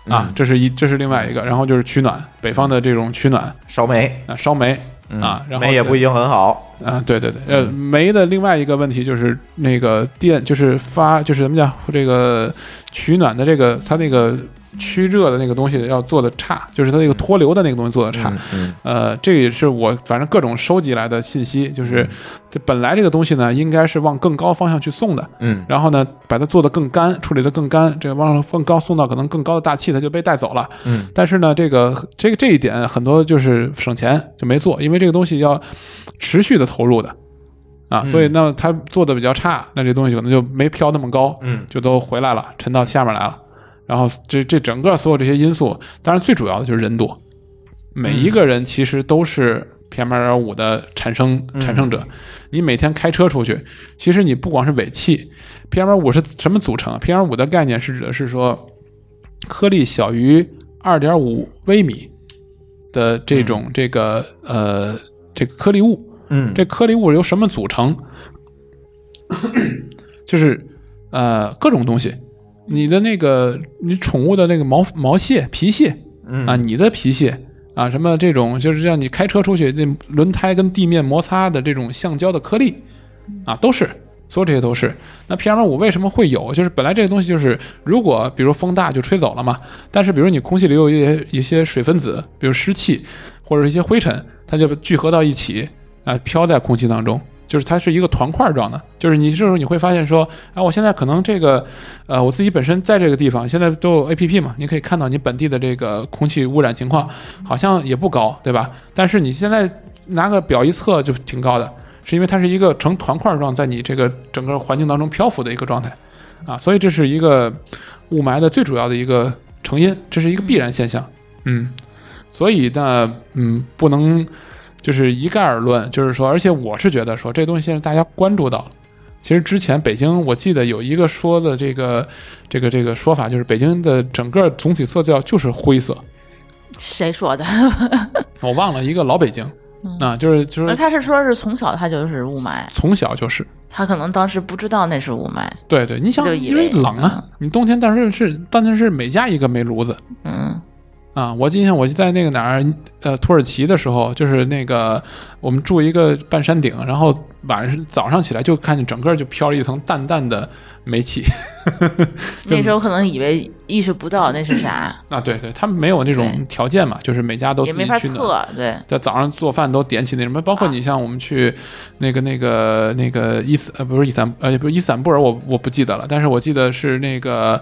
啊嗯，这是一这是另外一个，然后就是取暖，北方的这种取暖烧煤啊，烧煤嗯啊，然后煤也不一定很好，啊，对对对，呃，煤的另外一个问题就是那个电，就是发，就是怎么讲，这个取暖的这个它那个驱热的那个东西要做的差，就是它那个脱硫的那个东西做的差。嗯呃，这也是我反正各种收集来的信息，就是这本来这个东西呢，应该是往更高方向去送的，嗯。然后呢，把它做的更干，处理的更干，这个往更高送到可能更高的大气，它就被带走了。嗯。但是呢，这个这个这一点很多就是省钱就没做，因为这个东西要持续的投入的。啊，所以那它做的比较差，那这东西可能就没飘那么高，嗯。就都回来了，沉到下面来了。然后这这整个所有这些因素，当然最主要的就是人多，每一个人其实都是 PM 二点五的产生产生者。你每天开车出去，其实你不光是尾气，PM 二五是什么组成啊？PM 二五的概念是指的是说，颗粒小于二点五微米的这种这个、呃这个颗粒物。嗯这颗粒物由什么组成？就是呃各种东西，你的那个你宠物的那个毛毛屑、皮屑嗯啊，你的皮屑啊，什么这种就是让你开车出去，那轮胎跟地面摩擦的这种橡胶的颗粒啊，都是。所有这些都是。那 PM 五为什么会有？就是本来这个东西就是，如果比如风大就吹走了嘛，但是比如你空气里有一些一些水分子，比如湿气或者是一些灰尘，它就聚合到一起啊，飘在空气当中。就是它是一个团块状的，就是你这时候你会发现说，啊，我现在可能这个，呃，我自己本身在这个地方，现在都有 A P P 嘛，你可以看到你本地的这个空气污染情况，好像也不高，对吧？但是你现在拿个表一测就挺高的，是因为它是一个成团块状在你这个整个环境当中漂浮的一个状态，啊，所以这是一个雾霾的最主要的一个成因，这是一个必然现象，嗯，所以呢，嗯，不能就是一概而论，就是说，而且我是觉得说这东西现在大家关注到了。其实之前北京，我记得有一个说的这个这个这个说法，就是北京的整个总体色调就是灰色，谁说的？我忘了一个老北京。啊，就是就是那他是说是从小他就是雾霾，从小就是，他可能当时不知道那是雾霾。对对，你想就因为为冷啊，你冬天但是是但是是每家一个煤炉子，嗯啊，我印象我就在那个哪儿，呃，土耳其的时候，就是那个我们住一个半山顶，然后晚上早上起来就看见整个就飘了一层淡淡的煤气。就那时候可能以为意识不到那是啥，啊，对对，他们没有那种条件嘛，就是每家都也没法自己取暖。测。对，在早上做饭都点起那什么，包括你像我们去那个那个那个伊斯呃不是伊斯坦呃不是伊斯坦布尔我我不记得了，但是我记得是那个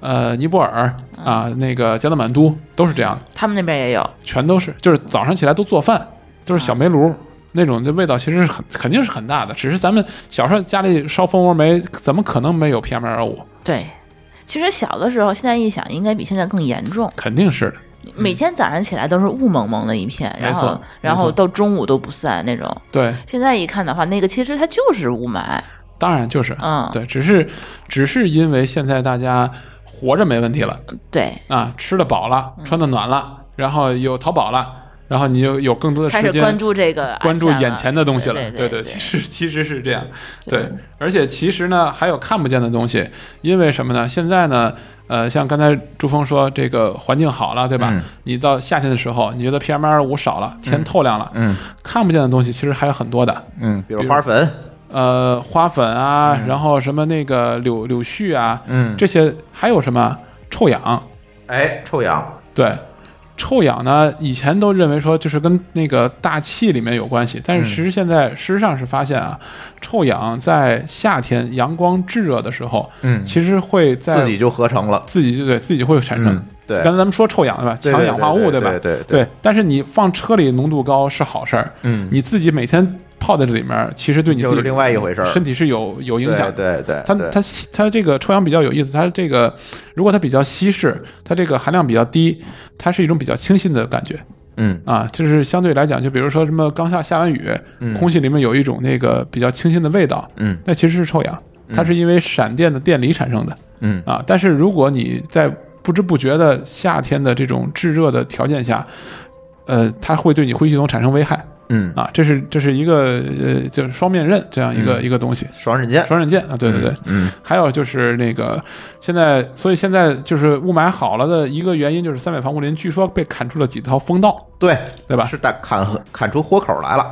呃尼泊尔啊那个加德满都都是这样的。他们那边也有。全都是，就是早上起来都做饭，都是小煤炉。那种的味道其实是很肯定是很大的，只是咱们小时候家里烧蜂窝煤，怎么可能没有 PM 二点五？对，其实小的时候，现在一想，应该比现在更严重。肯定是的，每天早上起来都是雾蒙蒙的一片，然后然后到中午都不散那种。对，现在一看的话，那个其实它就是雾霾。当然就是，嗯，对，只是只是因为现在大家活着没问题了。对，啊，吃的饱了，嗯。穿的暖了，然后有淘宝了，然后你就有更多的时间关注这个关注眼前的东西了，对对，对，其实 其实是这样，对，而且其实呢还有看不见的东西，因为什么呢？现在呢，呃，像刚才朱峰说，这个环境好了，对吧？嗯。你到夏天的时候，你觉得 PM 二五少了，天透亮了，嗯。看不见的东西其实还有很多的，嗯，比如花粉，呃，花粉啊，然后什么那个柳柳絮啊，嗯，这些还有什么？臭氧，哎，臭氧，对，臭氧呢，以前都认为说就是跟那个大气里面有关系，但是嗯。其实现在事实上是发现啊，臭氧在夏天阳光炙热的时候，嗯，其实会在自己就合成了，自己就对自己就会产生。嗯，对，刚才咱们说臭氧对吧？强氧化物对吧？对对。对，但是你放车里浓度高是好事儿，嗯，你自己每天泡在这里面，其实对你自己又是另外一回事儿身体是有有影响的。对对对，对它它它这个臭氧比较有意思，它这个如果它比较稀释，它这个含量比较低，它是一种比较清新的感觉嗯啊，就是相对来讲，就比如说什么刚下下完雨，嗯空气里面有一种那个比较清新的味道，嗯那其实是臭氧，它是因为闪电的电离产生的。嗯啊。但是如果你在不知不觉的夏天的这种炙热的条件下，呃，它会对你呼吸系统产生危害嗯，啊。这是这是一个呃，就是双面刃这样一个、嗯一个东西，双刃剑，双刃剑啊，对对对。嗯还有就是那个现在，所以现在就是雾霾好了的一个原因，就是三百防护林据说被砍出了几条风道，对对吧是打砍砍出豁口来了。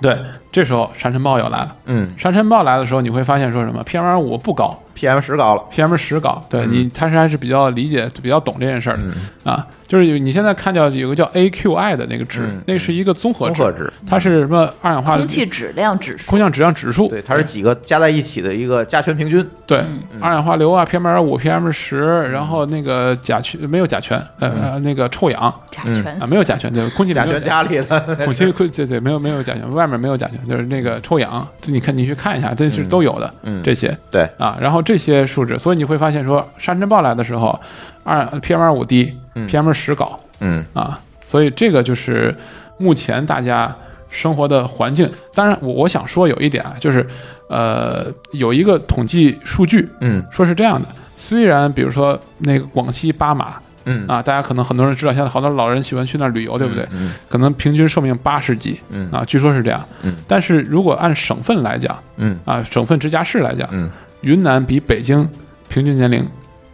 对，这时候沙尘暴又来了。嗯沙尘暴来的时候，你会发现说什么 PM 二五不高，PM 十高了。，PM 十高，对、嗯。你他是还是比较理解、比较懂这件事儿的、嗯。啊。就是有你现在看到有个叫 AQI 的那个值，嗯那是一个综合综合值，它是什么二氧化空气质量指数。空，气质量指数，对，它是几个加在一起的一个加权平均。对，嗯二氧化硫啊，PM 二五、PM 十，然后那个甲醛没有甲醛，呃、呃那个臭氧甲嗯。醛啊，没有甲醛，对，空气里甲醛家里的 空气空对对没有没有甲醛，外面没有甲醛，就是那个臭氧，这你看你去看一下，这是都有的，嗯。这些对，啊，然后这些数值，所以你会发现说沙尘暴来的时候，二 PM 二五低，PM 十高嗯。啊，所以这个就是目前大家生活的环境。当然，我我想说有一点啊，就是呃有一个统计数据嗯。说是这样的，虽然比如说那个广西巴马嗯。啊，大家可能很多人知道，现在好多老人喜欢去那儿旅游，对不对？嗯。可能平均寿命八十几，嗯。啊，据说是这样。嗯。但是如果按省份来讲，嗯。啊，省份直辖市来讲，嗯，云南比北京平均年龄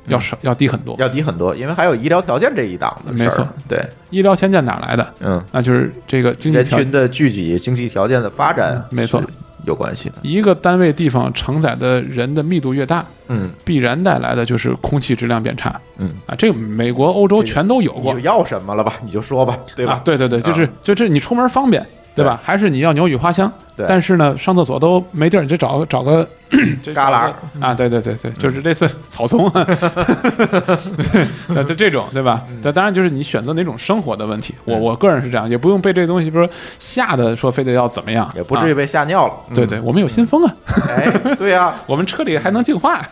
要少、要低很多。要低很多，因为还有医疗条件这一档的事儿。没错，对，医疗条件哪来的？嗯，那就是这个经济条人群的聚集、经济条件的发展，没错，有关系的。一个单位地方承载的人的密度越大，嗯必然带来的就是空气质量变差嗯，啊。这个美国、欧洲全都有过你就要什么了吧？你就说吧，对吧？啊，对对对，就是啊就这你出门方便，对吧？还是你要鸟语花香，对但是呢，上厕所都没地儿，你就找找个 这旮旯啊，对对对对，就是类似草丛，啊，呃，就这种对吧？嗯那当然就是你选择哪种生活的问题。我我个人是这样，也不用被这东西，比如说吓得说非得要怎么样，也不至于啊。被吓尿了。对对，我们有新风啊，哎，对呀，我们车里还能净化。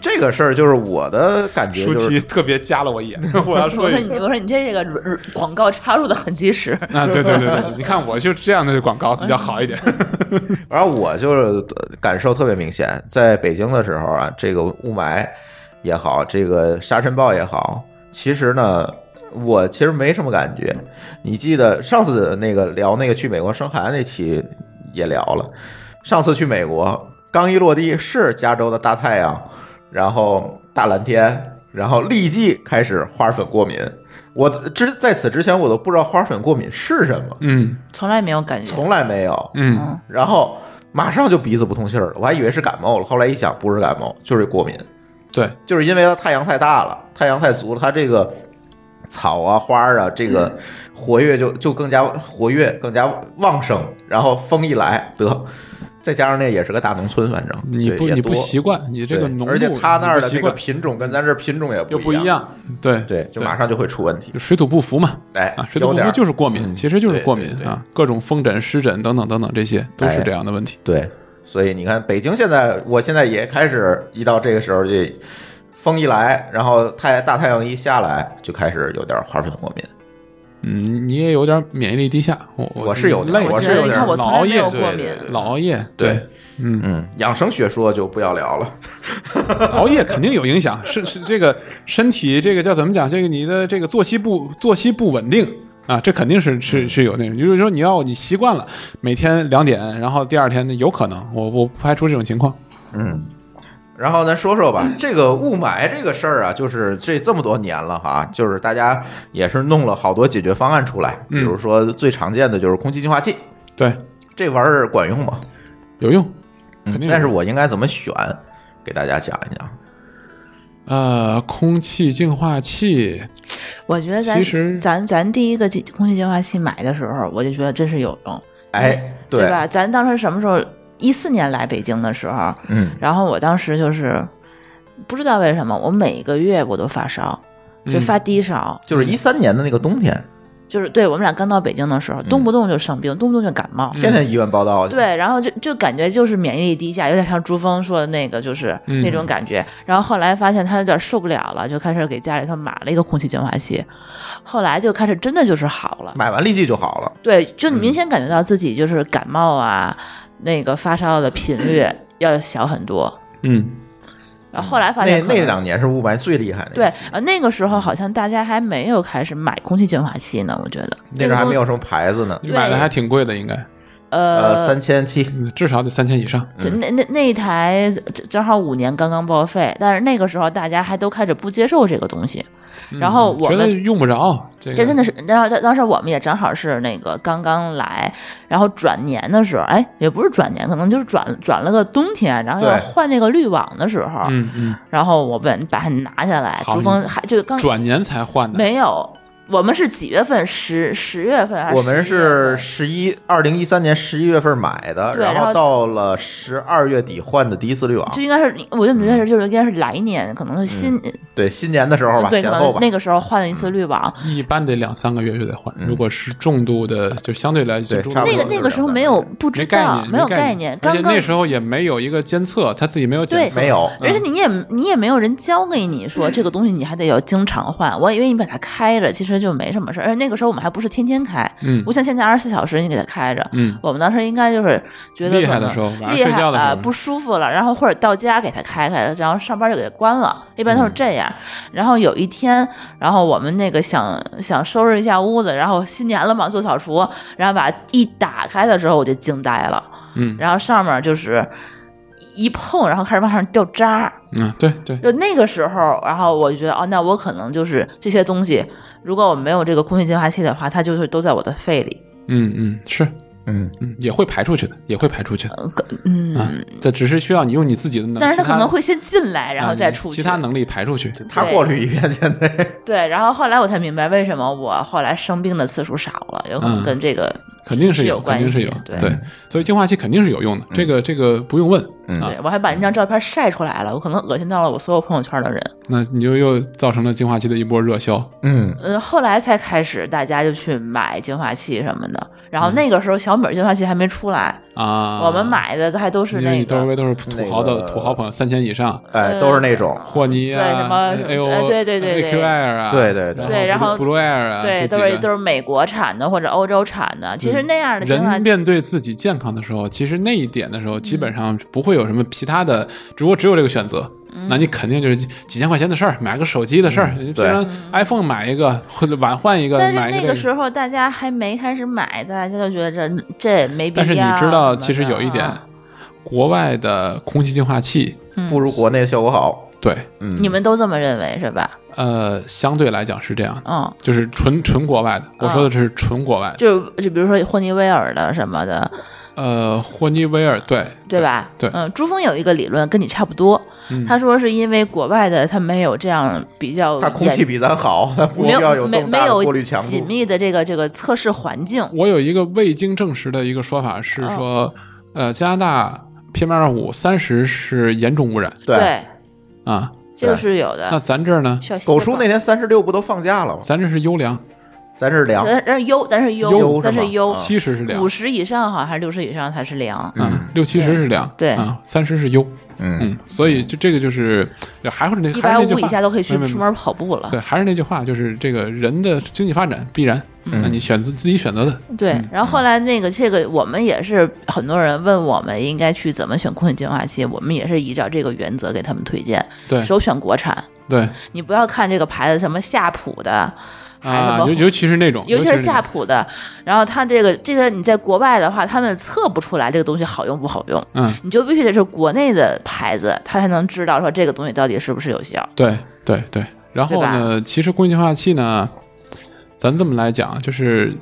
这个事儿就是我的感觉，舒淇特别夹了我一眼，我要我说你，我说你这这个软广告插入的很及时，啊，对对对对，你看我就这样的广告比较好一点。然后我就是感受特别明显，在北京的时候啊，这个雾霾也好，这个沙尘暴也好，其实呢，我其实没什么感觉。你记得上次那个聊那个去美国生孩子那期也聊了，上次去美国刚一落地是加州的大太阳，然后大蓝天，然后立即开始花粉过敏。我之在此之前我都不知道花粉过敏是什么，嗯从来没有感觉。从来没有。嗯，然后马上就鼻子不通气儿了，我还以为是感冒了，后来一想不是感冒，就是过敏，对，就是因为它太阳太大了，太阳太足了，它这个草啊花儿啊这个活跃就就更加活跃，更加旺盛，然后风一来得。再加上那也是个大农村，反正你不你不习惯，你这个农，而且他那儿的这个品种跟咱这品种也又不一一样，对对，就马上就会出问题。水土不服嘛。哎啊，水土不服就是过敏，嗯其实就是过敏啊，各种风疹、湿疹等等等等，这些都是哎这样的问题。对，所以你看，北京现在，我现在也开始一到这个时候，就风一来，然后太大太阳一下来，就开始有点花粉过敏。嗯，你也有点免疫力低下，我我是有点累，我是有点老熬夜过敏，对老熬夜，对，嗯，嗯，养生学说就不要聊了。熬夜肯定有影响，是是这个身体这个叫怎么讲？这个你的这个作息不作息不稳定啊，这肯定是是是有那种，就是说你要你习惯了每天两点，然后第二天有可能，我我不排除这种情况。嗯，然后咱说说吧，这个雾霾这个事儿啊，就是这这么多年了哈，就是大家也是弄了好多解决方案出来，比嗯如说最常见的就是空气净化器，对，这玩意儿管用吗？有用，嗯肯定有但是我应该怎么选？给大家讲一讲。呃，空气净化器，我觉得咱其实咱咱第一个空气净化器买的时候，我就觉得真是有用，哎，对吧？咱当时什么时候？一四年来北京的时候，嗯，然后我当时就是不知道为什么，我每个月我都发烧，就嗯发低烧，就是一三年的那个冬天，就是对我们俩刚到北京的时候，动不动就生病，动不动就感冒。天天医院报道。，对，然后就就感觉就是免疫力低下，有点像朱峰说的那个，就是嗯那种感觉。然后后来发现他有点受不了了，就开始给家里头买了一个空气净化器。后来就开始真的就是好了，买完立即就好了。对，就明显感觉到自己就是感冒啊，那个发烧的频率 要小很多。嗯，然后后来发现那那两年是雾霾最厉害的。对，呃，那个时候好像大家还没有开始买空气净化器呢，我觉得那时候还没有什么牌子呢。你买的还挺贵的，应该呃，呃三千七，嗯至少得三千以上。就那那那一台正正好五年刚刚报废，但是那个时候大家还都开始不接受这个东西，然后我觉得们用不着，这个真的是，然后当当时我们也正好是那个刚刚来，然后转年的时候，哎，也不是转年，可能就是转转了个冬天，然后要换那个滤网的时候，嗯嗯，然后我们把它拿下来，珠峰还就刚转年才换的，没有，我们是几月份？十十月份还是？我们是。十一二零一三年十一月份买的，然后后到了十二月底换的第一次滤网就。应该是你，我就觉得是就是应该是来年，可能是新，对，新年的时候吧，对，后吧。能那个时候换了一次滤网。一般得两三个月就得换。嗯如果是重度的，就相对来对重度那个那个时候没有不知道，念，没有概念，而刚刚且那时候也没有一个监测，他自己没有检测，没有，而且你也你也没有人教给你说这个东西你还得要经常换，我以为你把它开着，其实就没什么事儿。而且那个时候我们还不是天天开，嗯不像现在二十四小时你给它开着。嗯，我们当时应该就是觉得厉害的时候晚上厉睡觉的时候害啊不舒服了，然后或者到家给它开开，然后上班就给它关了，一般都是这样。然后有一天，然后我们那个想想收拾一下屋子，然后新年了嘛，做扫除，然后把一打开的时候我就惊呆了，嗯然后上面就是一碰，然后开始往上掉渣。嗯，对对，就那个时候，然后我就觉得，哦，那我可能就是这些东西，如果我没有这个空气净化器的话，它就是都在我的肺里。嗯嗯是，嗯，嗯也会排出去的，也会排出去嗯，啊，这只是需要你用你自己的能力，但是它可能会先进来，然后啊再出去。其他能力排出去。他过滤一遍，现在对，然后后来我才明白为什么我后来生病的次数少了，有可能嗯跟这个肯定是是有肯定是有关系，对对，所以净化器肯定是有用的，这个这个不用问，嗯我还把那张照片晒出来了，我可能恶心到了我所有朋友圈的人。那你就又造成了净化器的一波热销，嗯，呃，后来才开始大家就去买净化器什么的，然嗯后那个时候小米净化器还没出来，啊，我们买的还都是那因为你都个是都是土豪的土豪朋友，三千以上，哎，都是那种，霍尼啊，对什么哎对对对对 AQ Air 啊，对对对对然后 Blue Air 啊，对，都是都是美国产的或者欧洲产的。其实那样的净化器，人面对自己健康的时候，其实那一点的时候，基本上不会有什么其他的，只不过只有这个选择。嗯那你肯定就是几几千块钱的事儿，买个手机的事儿。你虽然 iPhone 买一个或者晚换一个，但是买一个这个。那个时候大家还没开始买，大家就觉得这这没必要。但是你知道，其实有一点啊，国外的空气净化器，不如国内的效果好。对，嗯，你们都这么认为是吧？呃，相对来讲是这样的，嗯，就是纯纯国外的。我说的是纯国外的，就就比如说霍尼韦尔的什么的，呃，霍尼韦尔，对。对吧？对。嗯，珠峰有一个理论跟你差不多，嗯。他说是因为国外的他没有这样比较他空气比咱好，它不需没有要有没没有过滤强度。紧密的这个这个测试环境。我有一个未经证实的一个说法是哦。说，呃，加拿大 PM 二五三十是严重污染。对，啊，这个是有的。那。咱这儿呢，狗叔那天三十六不都放假了吗？咱这是优良，咱是凉，咱咱是优，咱是优优，是咱是优啊，七十是良五，十以上好像还是六十以上才是良。嗯啊，六七十是良，对啊，三十是优，嗯，嗯，所以就这个就是还是那一百还是那句话五以下都可以去出门跑步了。对，还是那句话，就是这个人的经济发展必然，嗯那你选择自己选择的，对嗯，然后后来那个这个我们也是很多人问我们应该去怎么选空气净化器，我们也是依照这个原则给他们推荐，对首选国产，对你不要看这个牌子什么夏普的。啊，么尤尤其是那种，尤其是夏普的，然后它这个这个你在国外的话，他们测不出来这个东西好用不好用，嗯，你就必须得是国内的牌子，他才能知道说这个东西到底是不是有效。对对对。然后呢，其实空气净化器呢，咱这么来讲，就是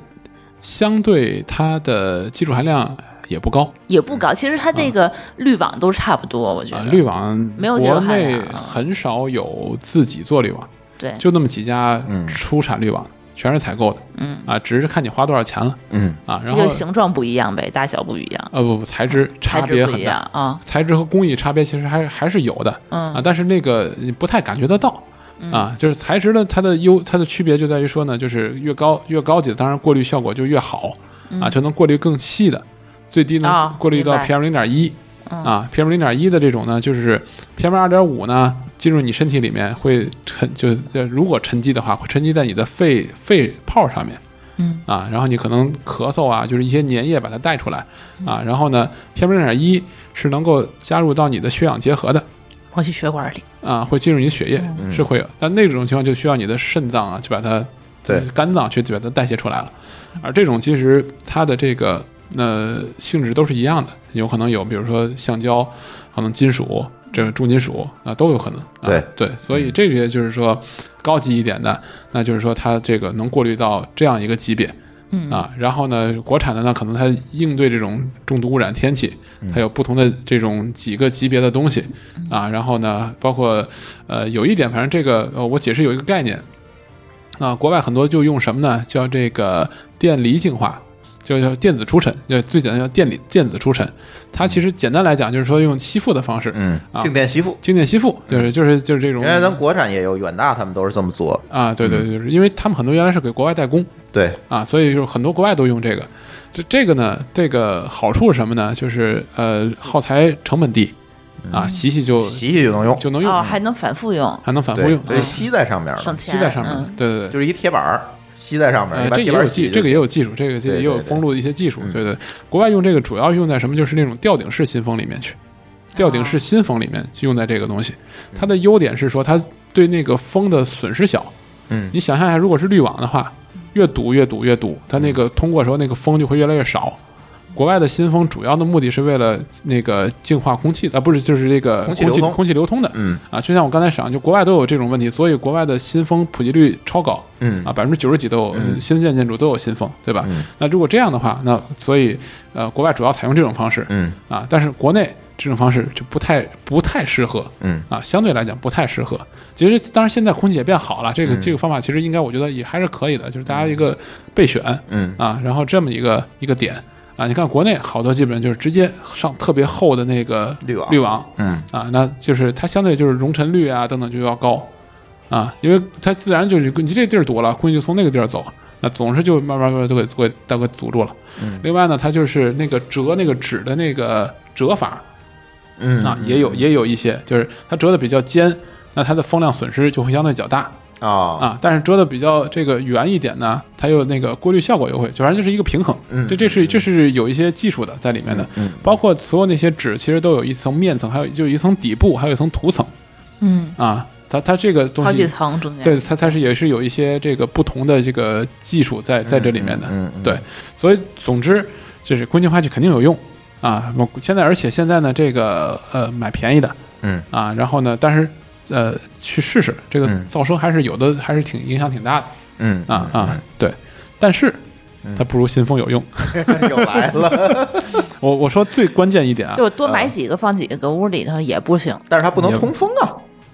相对它的技术含量也不高。也不高，其实它那个滤网都差不多，我觉啊得。，滤网没有国内含量啊很少有自己做滤网，对，就那么几家嗯出产滤网，全是采购的。嗯，啊，只是看你花多少钱了。嗯，啊。然后形状不一样呗，大小不一样，呃不不，材质差别很大，啊。材质和工艺差别其实还还是有的。嗯。啊，嗯但是那个你不太感觉得到。啊，就是材质的它的优，它的区别就在于说呢，就是越高越高级的，当然过滤效果就越好啊，就能过滤更细的，最低能过滤到 PM 零点一嗯啊，PM 零点一的这种呢，就是 PM 二点五呢进入你身体里面会沉，就就如果沉积的话，会沉积在你的肺肺泡上面。嗯啊，然后你可能咳嗽啊，就是一些粘液把它带出来啊，然后呢，PM 零点一是能够加入到你的血氧结合的跑去血管里。啊，会进入你的血液，嗯是会有，但那种情况就需要你的肾脏啊，去把它对肝脏去把它代谢出来了。而这种其实它的这个呃性质都是一样的，有可能有，比如说橡胶，可能金属，这个重金属啊都有可能。啊、对对，所以这些就是说高级一点的，那就是说它这个能过滤到这样一个级别。嗯啊，然后呢，国产的呢，可能它应对这种重度污染天气，它有不同的这种几个级别的东西啊，然后呢，包括呃，有一点，反正这个呃，我解释有一个概念啊，国外很多就用什么呢？叫这个电离净化，就叫电子除尘，就最简单叫电离电子除尘。它其实简单来讲就是说用吸附的方式，嗯啊，静电吸附。静电吸附，就是就是就是这种原来咱国产也有远大，他们都是这么做。啊，对对，对就是因为他们很多原来是给国外代工，对，啊，所以就是很多国外都用这个。这这个呢，这个好处是什么呢？就是呃，耗材成本低啊，洗洗就洗洗就能用，就能用，哦，还能反复用，还能反复用，啊对，吸在上面了，省钱。吸在上面了。对对对。就是一铁板儿吸在上面，这也有技，这个也有技术，这个这个也有封路的一些技术，嗯对对。国外用这个主要用在什么？就是那种吊顶式新风里面去，吊顶式新风里面去用在这个东西。它的优点是说，它对那个风的损失小。嗯你想象一下，如果是滤网的话，越堵越堵越堵，它那个通过的时候，那个风就会越来越少。国外的新风主要的目的是为了那个净化空气，啊，不是，就是这个空气空气流通。空气流通的。嗯。啊，就像我刚才讲，就国外都有这种问题，所以国外的新风普及率超高。嗯。啊，百分之九十几都有、嗯。新建建筑都有新风，对吧？嗯。那如果这样的话，那所以呃，国外主要采用这种方式。嗯。啊，但是国内这种方式就不太不太适合。嗯。啊，相对来讲不太适合。其实当然现在空气也变好了，这个、嗯。这个方法其实应该我觉得也还是可以的，就是大家一个备选。嗯。啊，然后这么一个一个点啊，你看国内好多基本上就是直接上特别厚的那个滤网滤网嗯啊，那就是它相对就是容尘率啊等等就要高啊，因为它自然就是你这地儿堵了，空气就从那个地儿走，那总是就慢慢慢慢都给都给都给堵住了。嗯另外呢，它就是那个折那个纸的那个折法嗯啊，也有也有一些，就是它折的比较尖，那它的风量损失就会相对较大啊啊。但是遮的比较这个圆一点呢，它又那个过滤效果又会，反正就是一个平衡。嗯这这是这是有一些技术的在里面的，嗯包括所有那些纸其实都有一层面层，还有就一层底部，还有一层涂层嗯，啊。它它这个东好几西，层中间。对它它是也是有一些这个不同的这个技术在在这里面的。嗯嗯对，所以总之就是空气净化器肯定有用啊。我现在而且现在呢，这个呃买便宜的嗯啊，然后呢，但是呃去试试这个嗯噪声还是有的，还是挺影响挺大的嗯啊啊。对，但是它不如新风有用。嗯 又来了，我我说最关键一点啊就，我多买几个放几个搁屋里头也不行。但是它不能通风啊。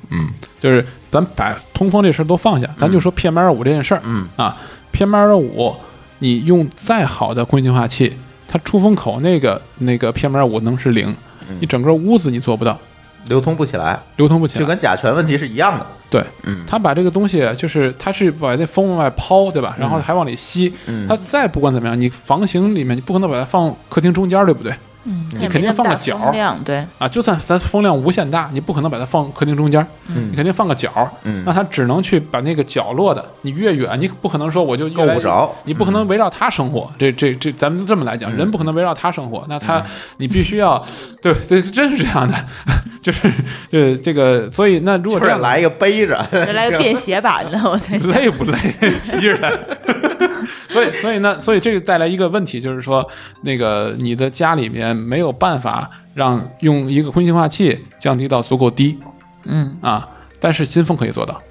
嗯就是咱把通风这事儿都放下，咱就说 PM 二五这件事儿。嗯啊，PM 二五，你用再好的空气净化器，它出风口那个那个 PM 二五能是零，嗯你整个屋子你做不到，流通不起来，流通不起来。就跟甲醛问题是一样的。对，嗯他把这个东西就是他是把那风往外抛，对吧？然后还往里吸。嗯他再不管怎么样，你房型里面你不可能把它放客厅中间，对不对？嗯，你肯定放个角对，啊，就算咱风量无限大，你不可能把它放客厅中间，嗯你肯定放个角，嗯那它只能去把那个角落的，你越远，你不可能说我就够不着你不可能围绕它生活，这这这，咱们这么来讲，人不可能围绕它生活，那他你必须要，对对，真是这样的，就是就是这个，所以那如果这样来一个背着，来个便携版的，我。累不累？骑着它。所以，所以呢，所以这个带来一个问题，就是说，那个你的家里面没有办法让用一个空气净化器降低到足够低嗯啊，但是新风可以做到。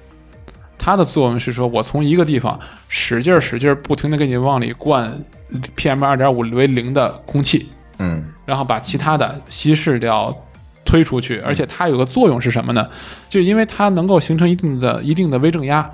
它的作用是说，我从一个地方使劲儿使劲儿，不停的给你往里灌 PM 二点五为零的空气，嗯然后把其他的稀释掉、推出去，而且它有个作用是什么呢？就因为它能够形成一定的一定的微正压。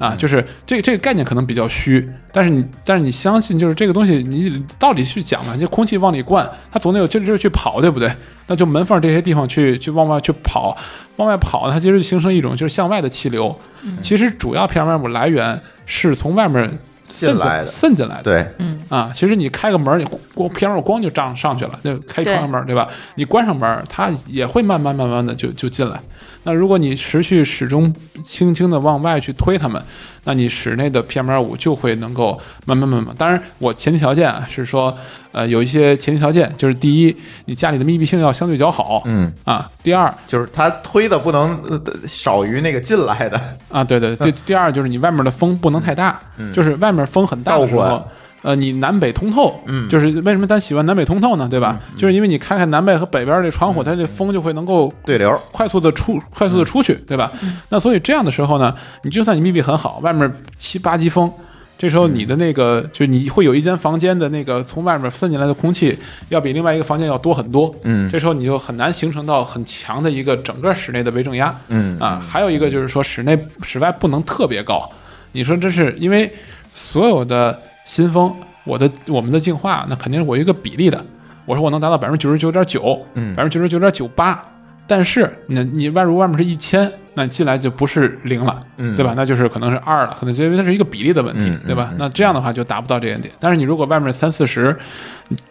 啊，就是这个这个概念可能比较虚，但是你但是你相信，就是这个东西，你道理去讲嘛，就空气往里灌，它总得有劲儿劲儿去跑，对不对？那就门缝这些地方去去往外去跑，往外跑，它其实形成一种就是向外的气流。其实主要 PM 二五来源是从外面渗进进来的渗进来的。对，嗯啊，其实你开个门，你光 PM 二光就上上去了，就开窗门，对吧？你关上门，它也会慢慢慢慢的就就进来。那如果你持续始终轻轻的往外去推它们，那你室内的 PM 二五就会能够慢慢慢慢。当然，我前提条件啊是说，呃，有一些前提条件，就是第一，你家里的密闭性要相对较好，嗯，啊，第二就是它推的不能呃少于那个进来的，啊，对对，第第二就是你外面的风不能太大，就是外面风很大的时候，呃，你南北通透，嗯就是为什么咱喜欢南北通透呢？对吧？就是因为你开开南北和北边这窗户，它这风就会能够对流，快速的出，快速的出去，对吧？那所以这样的时候呢，你就算你密闭很好，外面七八级风。这时候你的那个，就你会有一间房间的那个从外面渗进来的空气，要比另外一个房间要多很多。嗯这时候你就很难形成到很强的一个整个室内的微正压。嗯啊，还有一个就是说室内室外不能特别高。你说这是因为所有的新风，我的我们的净化，那肯定是我有一个比例的。我说我能达到百分之九十九点九，嗯百分之九十九点九八。但是你你外如外面是一千，那进来就不是零了，嗯对吧？那就是可能是二了，可能因为它是一个比例的问题，对吧？嗯那这样的话就达不到这一点。但是你如果外面三四十，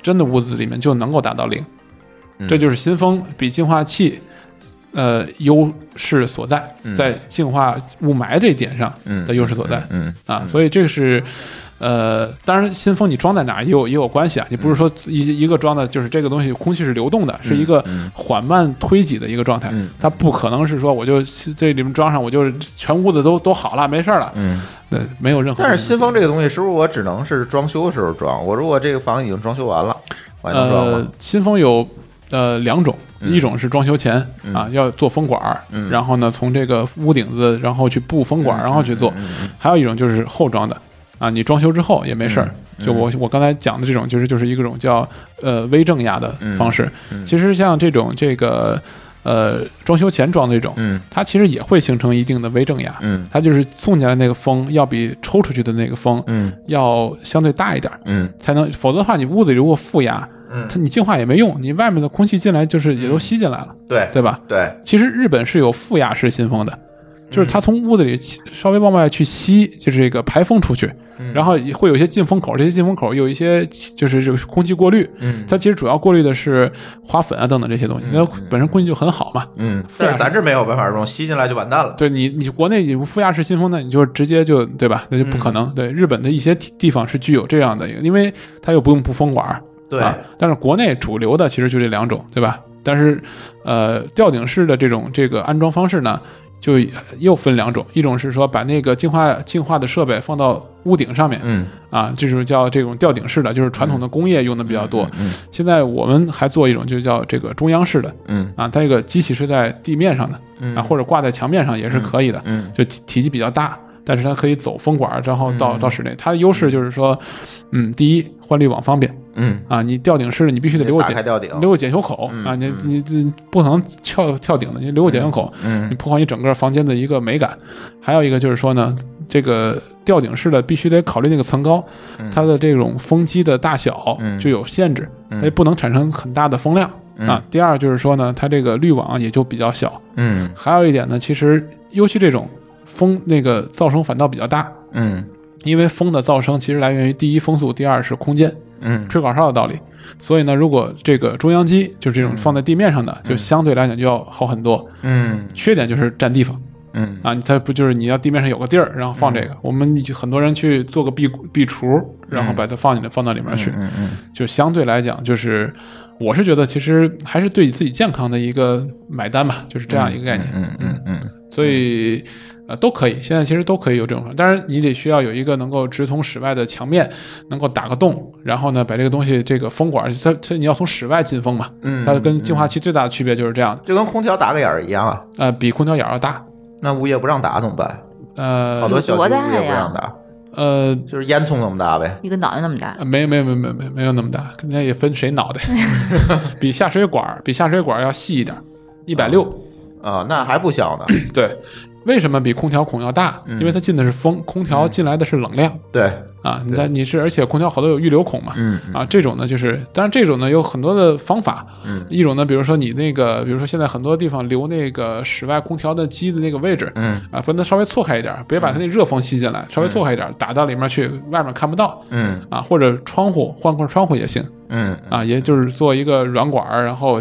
真的屋子里面就能够达到零，嗯这就是新风比净化器。呃，优势所在，在净化雾霾这一点上嗯的优势所在，嗯啊，所以这是，呃，当然新风你装在哪儿也有也有关系啊，你不是说一一个装的就是这个东西空气是流动的，是一个缓慢推挤的一个状态，嗯它不可能是说我就这里面装上我就全屋子都都好了没事儿了，嗯。对，没有任何。但是新风这个东西，是不是我只能是装修的时候装？我如果这个房已经装修完了，我还能装呃吗？，新风有呃两种，嗯一种是装修前嗯啊要做风管儿，嗯然后呢从这个屋顶子然后去布风管然后去做；还有一种就是后装的啊，你装修之后也没事儿。嗯就我我刚才讲的这种，就是就是一个种叫呃微正压的方式。其实像这种这个呃装修前装的这种，嗯它其实也会形成一定的微正压。嗯它就是送进来那个风要比抽出去的那个风嗯要相对大一点，嗯才能，否则的话你屋子里如果负压，嗯它你净化也没用，你外面的空气进来就是也都吸进来了，对对吧？对，其实日本是有负压式新风的，就是它从屋子里吸稍微往外去吸，就是这个排风出去，然后会有一些进风口，这些进风口有一些就是这个空气过滤，嗯它其实主要过滤的是花粉啊等等这些东西，那本身空气就很好嘛。嗯，但是咱这没有办法装，吸进来就完蛋了。对你，你国内有负压式新风那，你就直接就对吧？那就不可能。嗯对日本的一些地地方是具有这样的因为它又不用布风管儿，对，啊，但是国内主流的其实就这两种，对吧？但是，呃，吊顶式的这种这个安装方式呢，就又分两种，一种是说把那个净化净化的设备放到屋顶上面，嗯。啊，这种叫这种吊顶式的，就是传统的工业用的比较多。嗯现在我们还做一种就叫这个中央式的，嗯。啊，它这个机器是在地面上的，嗯。啊，或者挂在墙面上也是可以的，嗯就体体积比较大，但是它可以走风管，然后到嗯。到室内。它的优势就是说，嗯，第一换滤网方便嗯，啊，你吊顶式的你必须得留个检打开吊顶，留个检修口嗯啊，你你你不能跳跳顶的，你留个检修口，嗯你嗯破坏你整个房间的一个美感。还有一个就是说呢，这个吊顶式的必须得考虑那个层高，它的这种风机的大小嗯就有限制，嗯它也不能产生很大的风量啊。第二就是说呢，它这个滤网也就比较小。嗯还有一点呢，其实尤其这种风那个噪声反倒比较大，嗯因为风的噪声其实来源于第一风速，第二是空间。嗯吹口哨的道理。所以呢，如果这个中央机就是这种放在地面上的，就相对来讲就要好很多。嗯缺点就是占地方嗯啊，它不就是你要地面上有个地儿，然后放这个。我们就很多人去做个壁壁橱，然后把它放进来，放到里面去，嗯嗯就相对来讲就是。我是觉得，其实还是对你自己健康的一个买单吧，就是这样一个概念。嗯嗯嗯所以呃都可以，现在其实都可以有这种方式，当然你得需要有一个能够直通室外的墙面，能够打个洞，然后呢把这个东西这个风管，它它你要从室外进风嘛，嗯，它跟净化器最大的区别就是这样的，就跟空调打个眼儿一样啊。呃比空调眼儿要大，那物业不让打怎么办？呃好多小区物业不让打，呃就是烟囱那么大呗。一个脑袋那么大，没有没有没有没没没有那么大，那也分谁脑袋，比下水管儿比下水管儿要细一点，一百六。啊，那还不小呢。对，为什么比空调孔要大？因为它进的是风，空调进来的是冷量。对，啊。你在你是，而且空调好多有预留孔嘛，嗯啊，这种呢就是，当然这种呢有很多的方法，嗯。一种呢，比如说你那个，比如说现在很多地方留那个室外空调的机的那个位置，嗯。啊，把它稍微错开一点，别把它那热风吸进来，稍微错开一点，打到里面去，外面看不到。嗯。啊，或者窗户换块窗户也行。嗯啊，也就是做一个软管儿，然后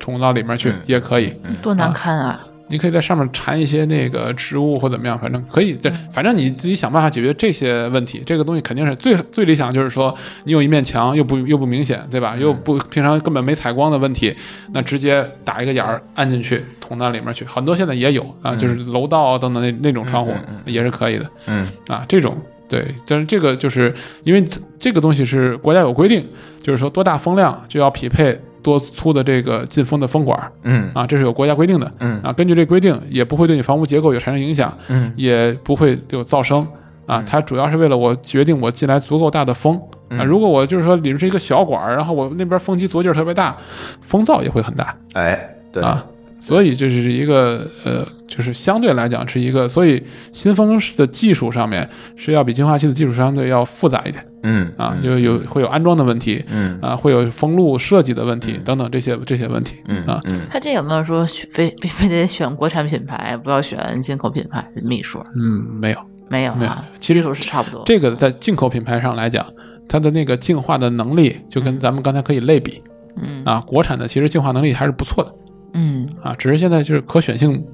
捅到里面去嗯。也可以。多难看啊！你可以在上面缠一些那个植物或怎么样，反正可以，这反正你自己想办法解决这些问题。这个东西肯定是最最理想，就是说你有一面墙又不又不明显，对吧？又不平常根本没采光的问题，那直接打一个眼儿按进去，捅到里面去。很多现在也有啊，就是楼道啊等等那那种窗户也是可以的嗯啊，这种。对，但是这个就是因为这个东西是国家有规定，就是说多大风量就要匹配多粗的这个进风的风管儿嗯啊，这是有国家规定的。嗯啊，根据这规定，也不会对你房屋结构有产生影响，嗯也不会有噪声啊。它主要是为了我决定我进来足够大的风嗯啊。如果我就是说里面是一个小管儿，然后我那边风机足劲儿特别大，风噪也会很大哎，对，啊。所以这是一个呃，就是相对来讲是一个，所以新风的技术上面是要比净化器的技术相对要复杂一点嗯啊，有有会有安装的问题嗯啊，会有封路设计的问题等等这些这些问题嗯啊。嗯他这有没有说非非非得选国产品牌，不要选进口品牌的秘书？嗯，没有。没有没有啊，其实都是差不多。这个在进口品牌上来讲，它的那个净化的能力就跟咱们刚才可以类比嗯啊，国产的其实净化能力还是不错的嗯啊，只是现在就是可选性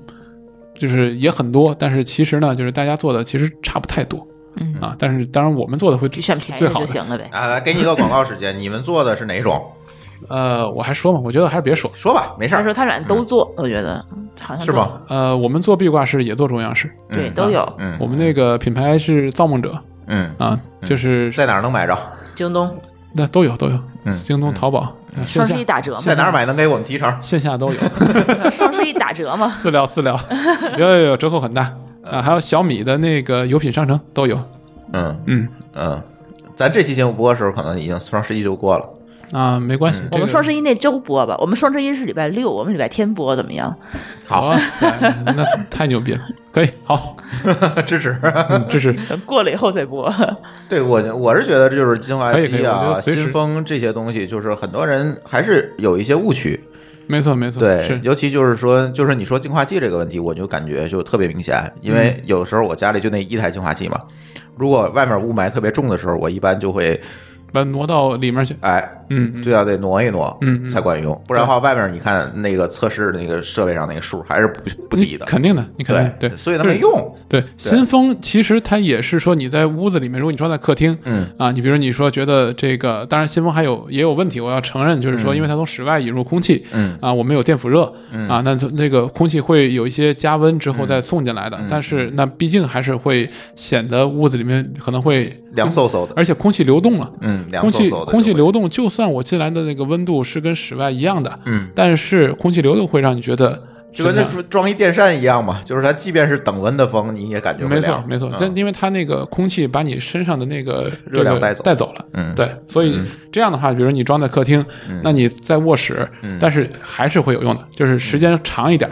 就是也很多，但是其实呢，就是大家做的其实差不太多嗯，啊，但是当然我们做的会就选便宜最好的。就行了呗。啊，来给你一个广告时间，你们做的是哪种？呃，我还说嘛，我觉得还是别说。说吧，没事儿，他说他俩都做，我觉得好像是吧？呃，我们做壁挂式也做中央式，对，嗯都有。嗯我们那个品牌是造梦者嗯，啊，就是在哪儿能买着？京东那都有都有，嗯京东、淘宝、双十一打折吗在，哪儿买能给我们提成？线下都有。双十一打折吗？私聊私聊，有有有折扣很大啊！还有小米的那个油品商城都有，嗯嗯嗯，咱这期节目播的时候，可能已经双十一就过了。啊，没关系。我们双十一那周播吧，我们双十一是礼拜六，我们礼拜天播怎么样？好，哇塞，那太牛逼了，可以好，支持。嗯，支持。过了以后再播。对我，我是觉得这就是净化可以可以我觉器啊、新风这些东西，就是很多人还是有一些误区。没错没错，对，尤其就是说，就是你说净化器这个问题，我就感觉就特别明显，因为嗯。有的时候我家里就那一台净化器嘛，如果外面雾霾特别重的时候，我一般就会把它挪到里面去。哎，嗯，嗯。就要得挪一挪，嗯嗯。才管用，不然的话，外面你看那个测试那个设备上那个数还是不不低的，肯定的，你肯定对，所以它没用。对，新风其实它也是说你在屋子里面，如果你装在客厅，嗯啊，你比如你说觉得这个，当然新风还有也有问题，我要承认，就是说因为它从室外引入空气，嗯啊，我们有电辅热，啊，那那个空气会有一些加温之嗯后再送进来的，但是那毕竟还是会显得屋子里面可能会凉飕飕的，而且空气流动了。嗯，凉空气飕飕的，空气，流动，就算我进来的那个温度是跟室外一样的，嗯，但是空气流动会让你觉得就跟那装一电扇一样嘛，就是它即便是等温的风，你也感觉会没错没错，嗯。但因为它那个空气把你身上的那个热量带走带走了，嗯。对，所以这样的话，比如你装在客厅，那你在卧室，嗯。但是还是会有用的，就是时间长一点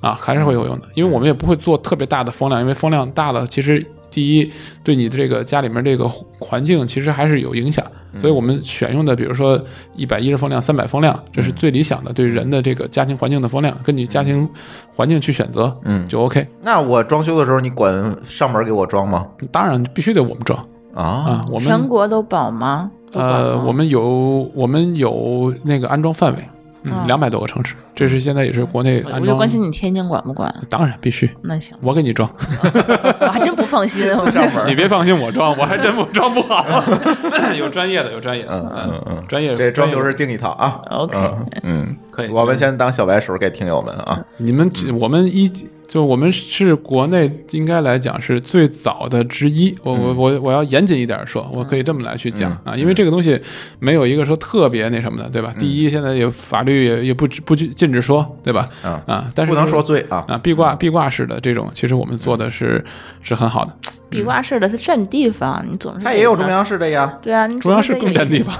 啊，还是会有用的，因为我们也不会做特别大的风量，因为风量大了，其实第一对你的这个家里面这个环境其实还是有影响，嗯。所以我们选用的，比如说一百一十风量、三百风量，这是最理想的对人的这个家庭环境的风量，根据家庭环境去选择，嗯。就 OK。那我装修的时候，你管上门给我装吗？当然必须得我们装。啊。啊，我全国都保吗？呃，我们有我们有那个安装范围，两百多个城市，这是现在也是国内安装。我就关心你天津管不管？当然必须，那行，我给你装，我还真不放心。你别放心，我装，我还真不装不好。有专业的，有专业的，嗯嗯嗯，专业这装修是定一套啊。OK 嗯嗯，可以。我们先当小白鼠给听友们啊。你们我们一就我们是国内应该来讲是最早的之一。我我我我要严谨一点说，我可以这么来去讲啊，因为这个东西没有一个说特别那什么的，对吧？第一，现在也法律也也不不禁止说，对吧？嗯啊，但是不能说罪啊。啊，壁挂壁挂式的这种，其实我们做的是是很好的。壁挂式的它占地方，你总是它也有中。央式的呀。对啊，你中央式更占地方。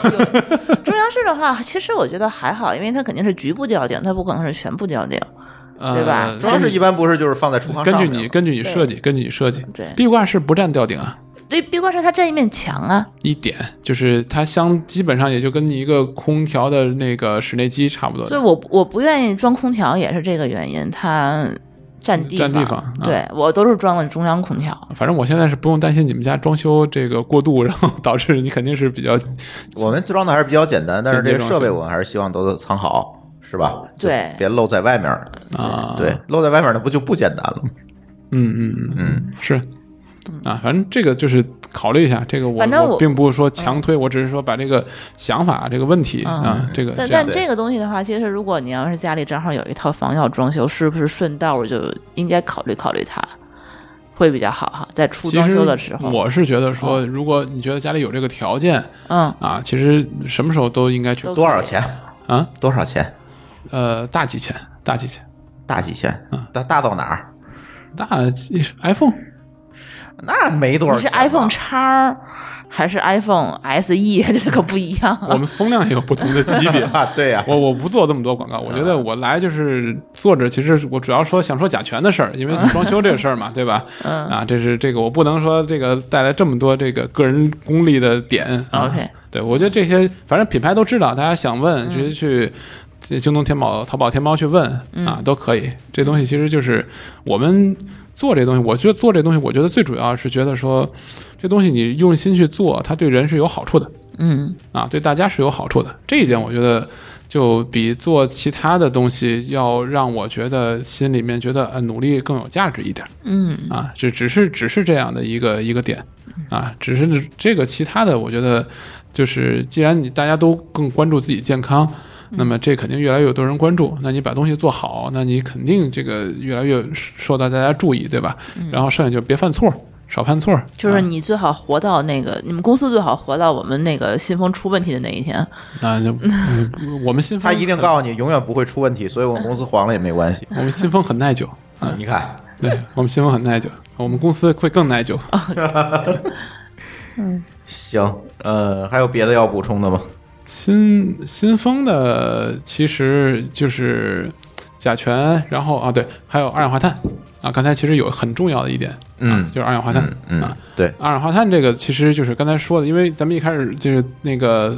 中央式的话，其实我觉得还好，因为它肯定是局部吊顶，它不可能是全部吊顶。对吧呃装饰一般不是就是放在厨房根上面吗据你根据你设计，根据你设计，对壁挂式不占吊顶啊，对，壁挂式它占一面墙啊，一点就是它相基本上也就跟你一个空调的那个室内机差不多所以我我不愿意装空调也是这个原因，它占地占地方啊对我都是装的中央空调。反正我现在是不用担心你们家装修这个过度，然后导致你肯定是比较我们装的还是比较简单，但是这个设备我们还是希望都藏好，是吧？对别露在外面。啊，对，露在外面那不就不简单了吗？嗯嗯嗯嗯，是啊，反正这个就是考虑一下，这个我反正我并不是说强推，我只是说把这个想法、这个问题嗯。啊，这个但这但这个东西的话，其实如果你要是家里正好有一套房要装修，是不是顺道儿就应该考虑考虑它，会比较好哈，在出装修的时候。我是觉得说，如果你觉得家里有这个条件嗯，啊，其实什么时候都应该去多少钱？啊，多少钱？呃，大几千，大几千，大几千嗯？大大到哪儿？大几 iPhone 那没多少你是。iPhone 叉还是 iPhone SE？这可不一样。我们风量也有不同的级别。啊，对呀，我我不做这么多广告，我觉得我来就是坐着，其实我主要说想说甲醛的事儿，因为 装修这个事儿嘛，对吧？嗯啊，这是这个我不能说这个带来这么多这个个人功利的点。啊 OK 对我觉得这些反正品牌都知道，大家想问直接去。这京东、天宝、淘宝、天猫去问啊，都可以。这东西其实就是我们做这东西，我觉得做这东西，我觉得最主要是觉得说，这东西你用心去做，它对人是有好处的。嗯啊，对大家是有好处的。这一点我觉得就比做其他的东西要让我觉得心里面觉得呃努力更有价值一点嗯啊，只只是只是这样的一个一个点啊，只是这个其他的我觉得就是既然你大家都更关注自己健康。那么这肯定越来越多人关注，那你把东西做好，那你肯定这个越来越受到大家注意，对吧？然后剩下就别犯错，少犯错。就是啊你最好活到那个，你们公司最好活到我们那个信封出问题的那一天。啊，那嗯我们信封他一定告诉你永远不会出问题，所以我们公司黄了也没关系。我们信封很耐久，啊，你看，对我们信封很耐久，我们公司会更耐久。嗯 行，呃，还有别的要补充的吗？新新风的其实就是甲醛，然后啊对，还有二氧化碳啊。刚才其实有很重要的一点，嗯啊，就是二氧化碳嗯啊。，对，二氧化碳这个其实就是刚才说的，因为咱们一开始就是那个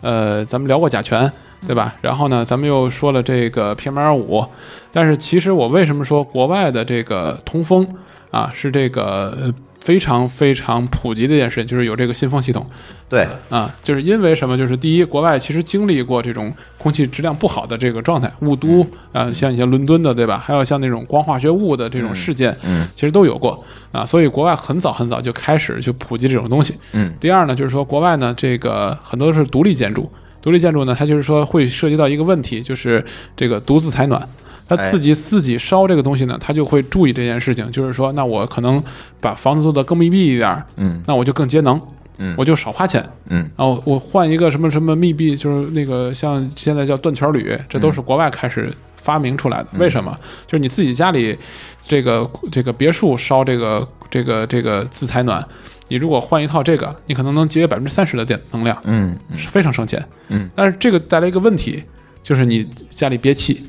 呃，咱们聊过甲醛，对吧？然后呢，咱们又说了这个 PM 二五，但是其实我为什么说国外的这个通风啊是这个呃非常非常普及的一件事情，就是有这个新风系统对，啊，就是因为什么？就是第一，国外其实经历过这种空气质量不好的这个状态，雾都啊，像一些伦敦的，对吧？还有像那种光化学雾的这种事件，嗯其实都有过啊，所以国外很早很早就开始去普及这种东西。嗯第二呢，就是说国外呢，这个很多是独立建筑，独立建筑呢，它就是说会涉及到一个问题，就是这个独自采暖。他哎自己自己烧这个东西呢，他就会注意这件事情，就是说，那我可能把房子做得更密闭一点儿，嗯那我就更节能，嗯我就少花钱，嗯然后我换一个什么什么密闭，就是那个像现在叫断桥铝，这都是国外开始发明出来的。为什么？就是你自己家里这个这个别墅烧这个这个这个自采暖，你如果换一套这个，你可能能节约百分之三十的电能量，嗯嗯是非常省钱。嗯，但是这个带来一个问题，就是你家里憋气，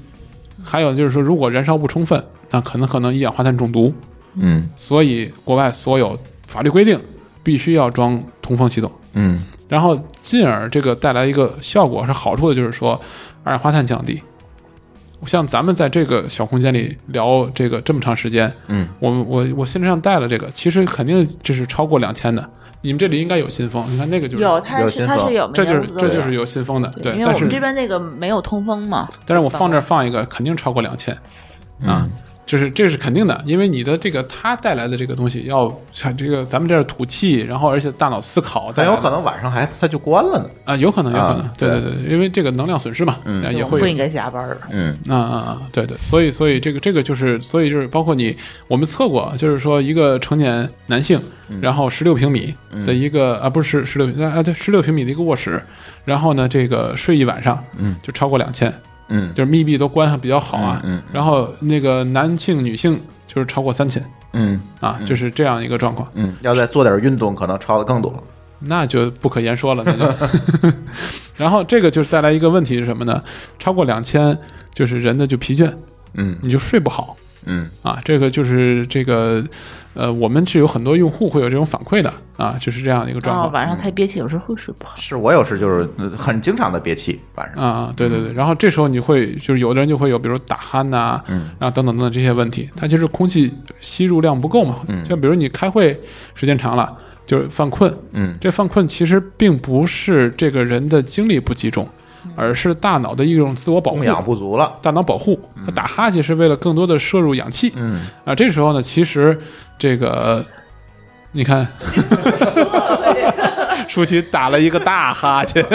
还有就是说，如果燃烧不充分，那可能可能一氧化碳中毒。嗯所以国外所有法律规定必须要装通风系统。嗯然后进而这个带来一个效果是好处的，就是说二氧化碳降低。像咱们在这个小空间里聊这个这么长时间，嗯，我们我我身上带了这个，其实肯定这是超过两千的。你们这里应该有信风，你看那个就是有，它是有新风它是有，这就是这就是有信风的，对，因为但是我们这边那个没有通风嘛。但是我放这放一个，肯定超过两千啊。嗯就是这是肯定的，因为你的这个它带来的这个东西要像这个咱们这儿吐气，然后而且大脑思考，但有可能晚上还它就关了呢。啊，有可能，有可能，啊对对对，因为这个能量损失嘛，嗯啊也会不应该加班儿。嗯啊啊啊，对对，所以所以这个这个就是，所以就是包括你，我们测过，就是说一个成年男性，然后十六平米的一个、啊，不是十六啊对，十六平米的一个卧室，然后呢，这个睡一晚上，嗯，就超过两千，嗯就是密闭都关上比较好啊，嗯嗯然后那个男性女性就是超过三千嗯啊，就是这样一个状况。嗯，要再做点运动，可能超的更多。那就不可言说了，那就。然后这个就是带来一个问题是什么呢？超过两千，就是人的就疲倦嗯你就睡不好嗯啊。这个就是这个呃，我们是有很多用户会有这种反馈的啊，就是这样的一个状哦，况。晚上太憋气，有时候会睡不好。是我有时就是呃很经常的憋气，晚上。啊，对对对，然后这时候你会就是有的人就会有，比如打鼾呐、嗯然后等等等等这些问题，它就是空气吸入量不够嘛。嗯像比如你开会时间长了，就是犯困，嗯这犯困其实并不是这个人的精力不集中，而是大脑的一种自我保护供。氧不足了。大脑保护，它打哈欠是为了更多的摄入氧气嗯啊。这时候呢，其实这个你看，舒淇打了一个大哈欠。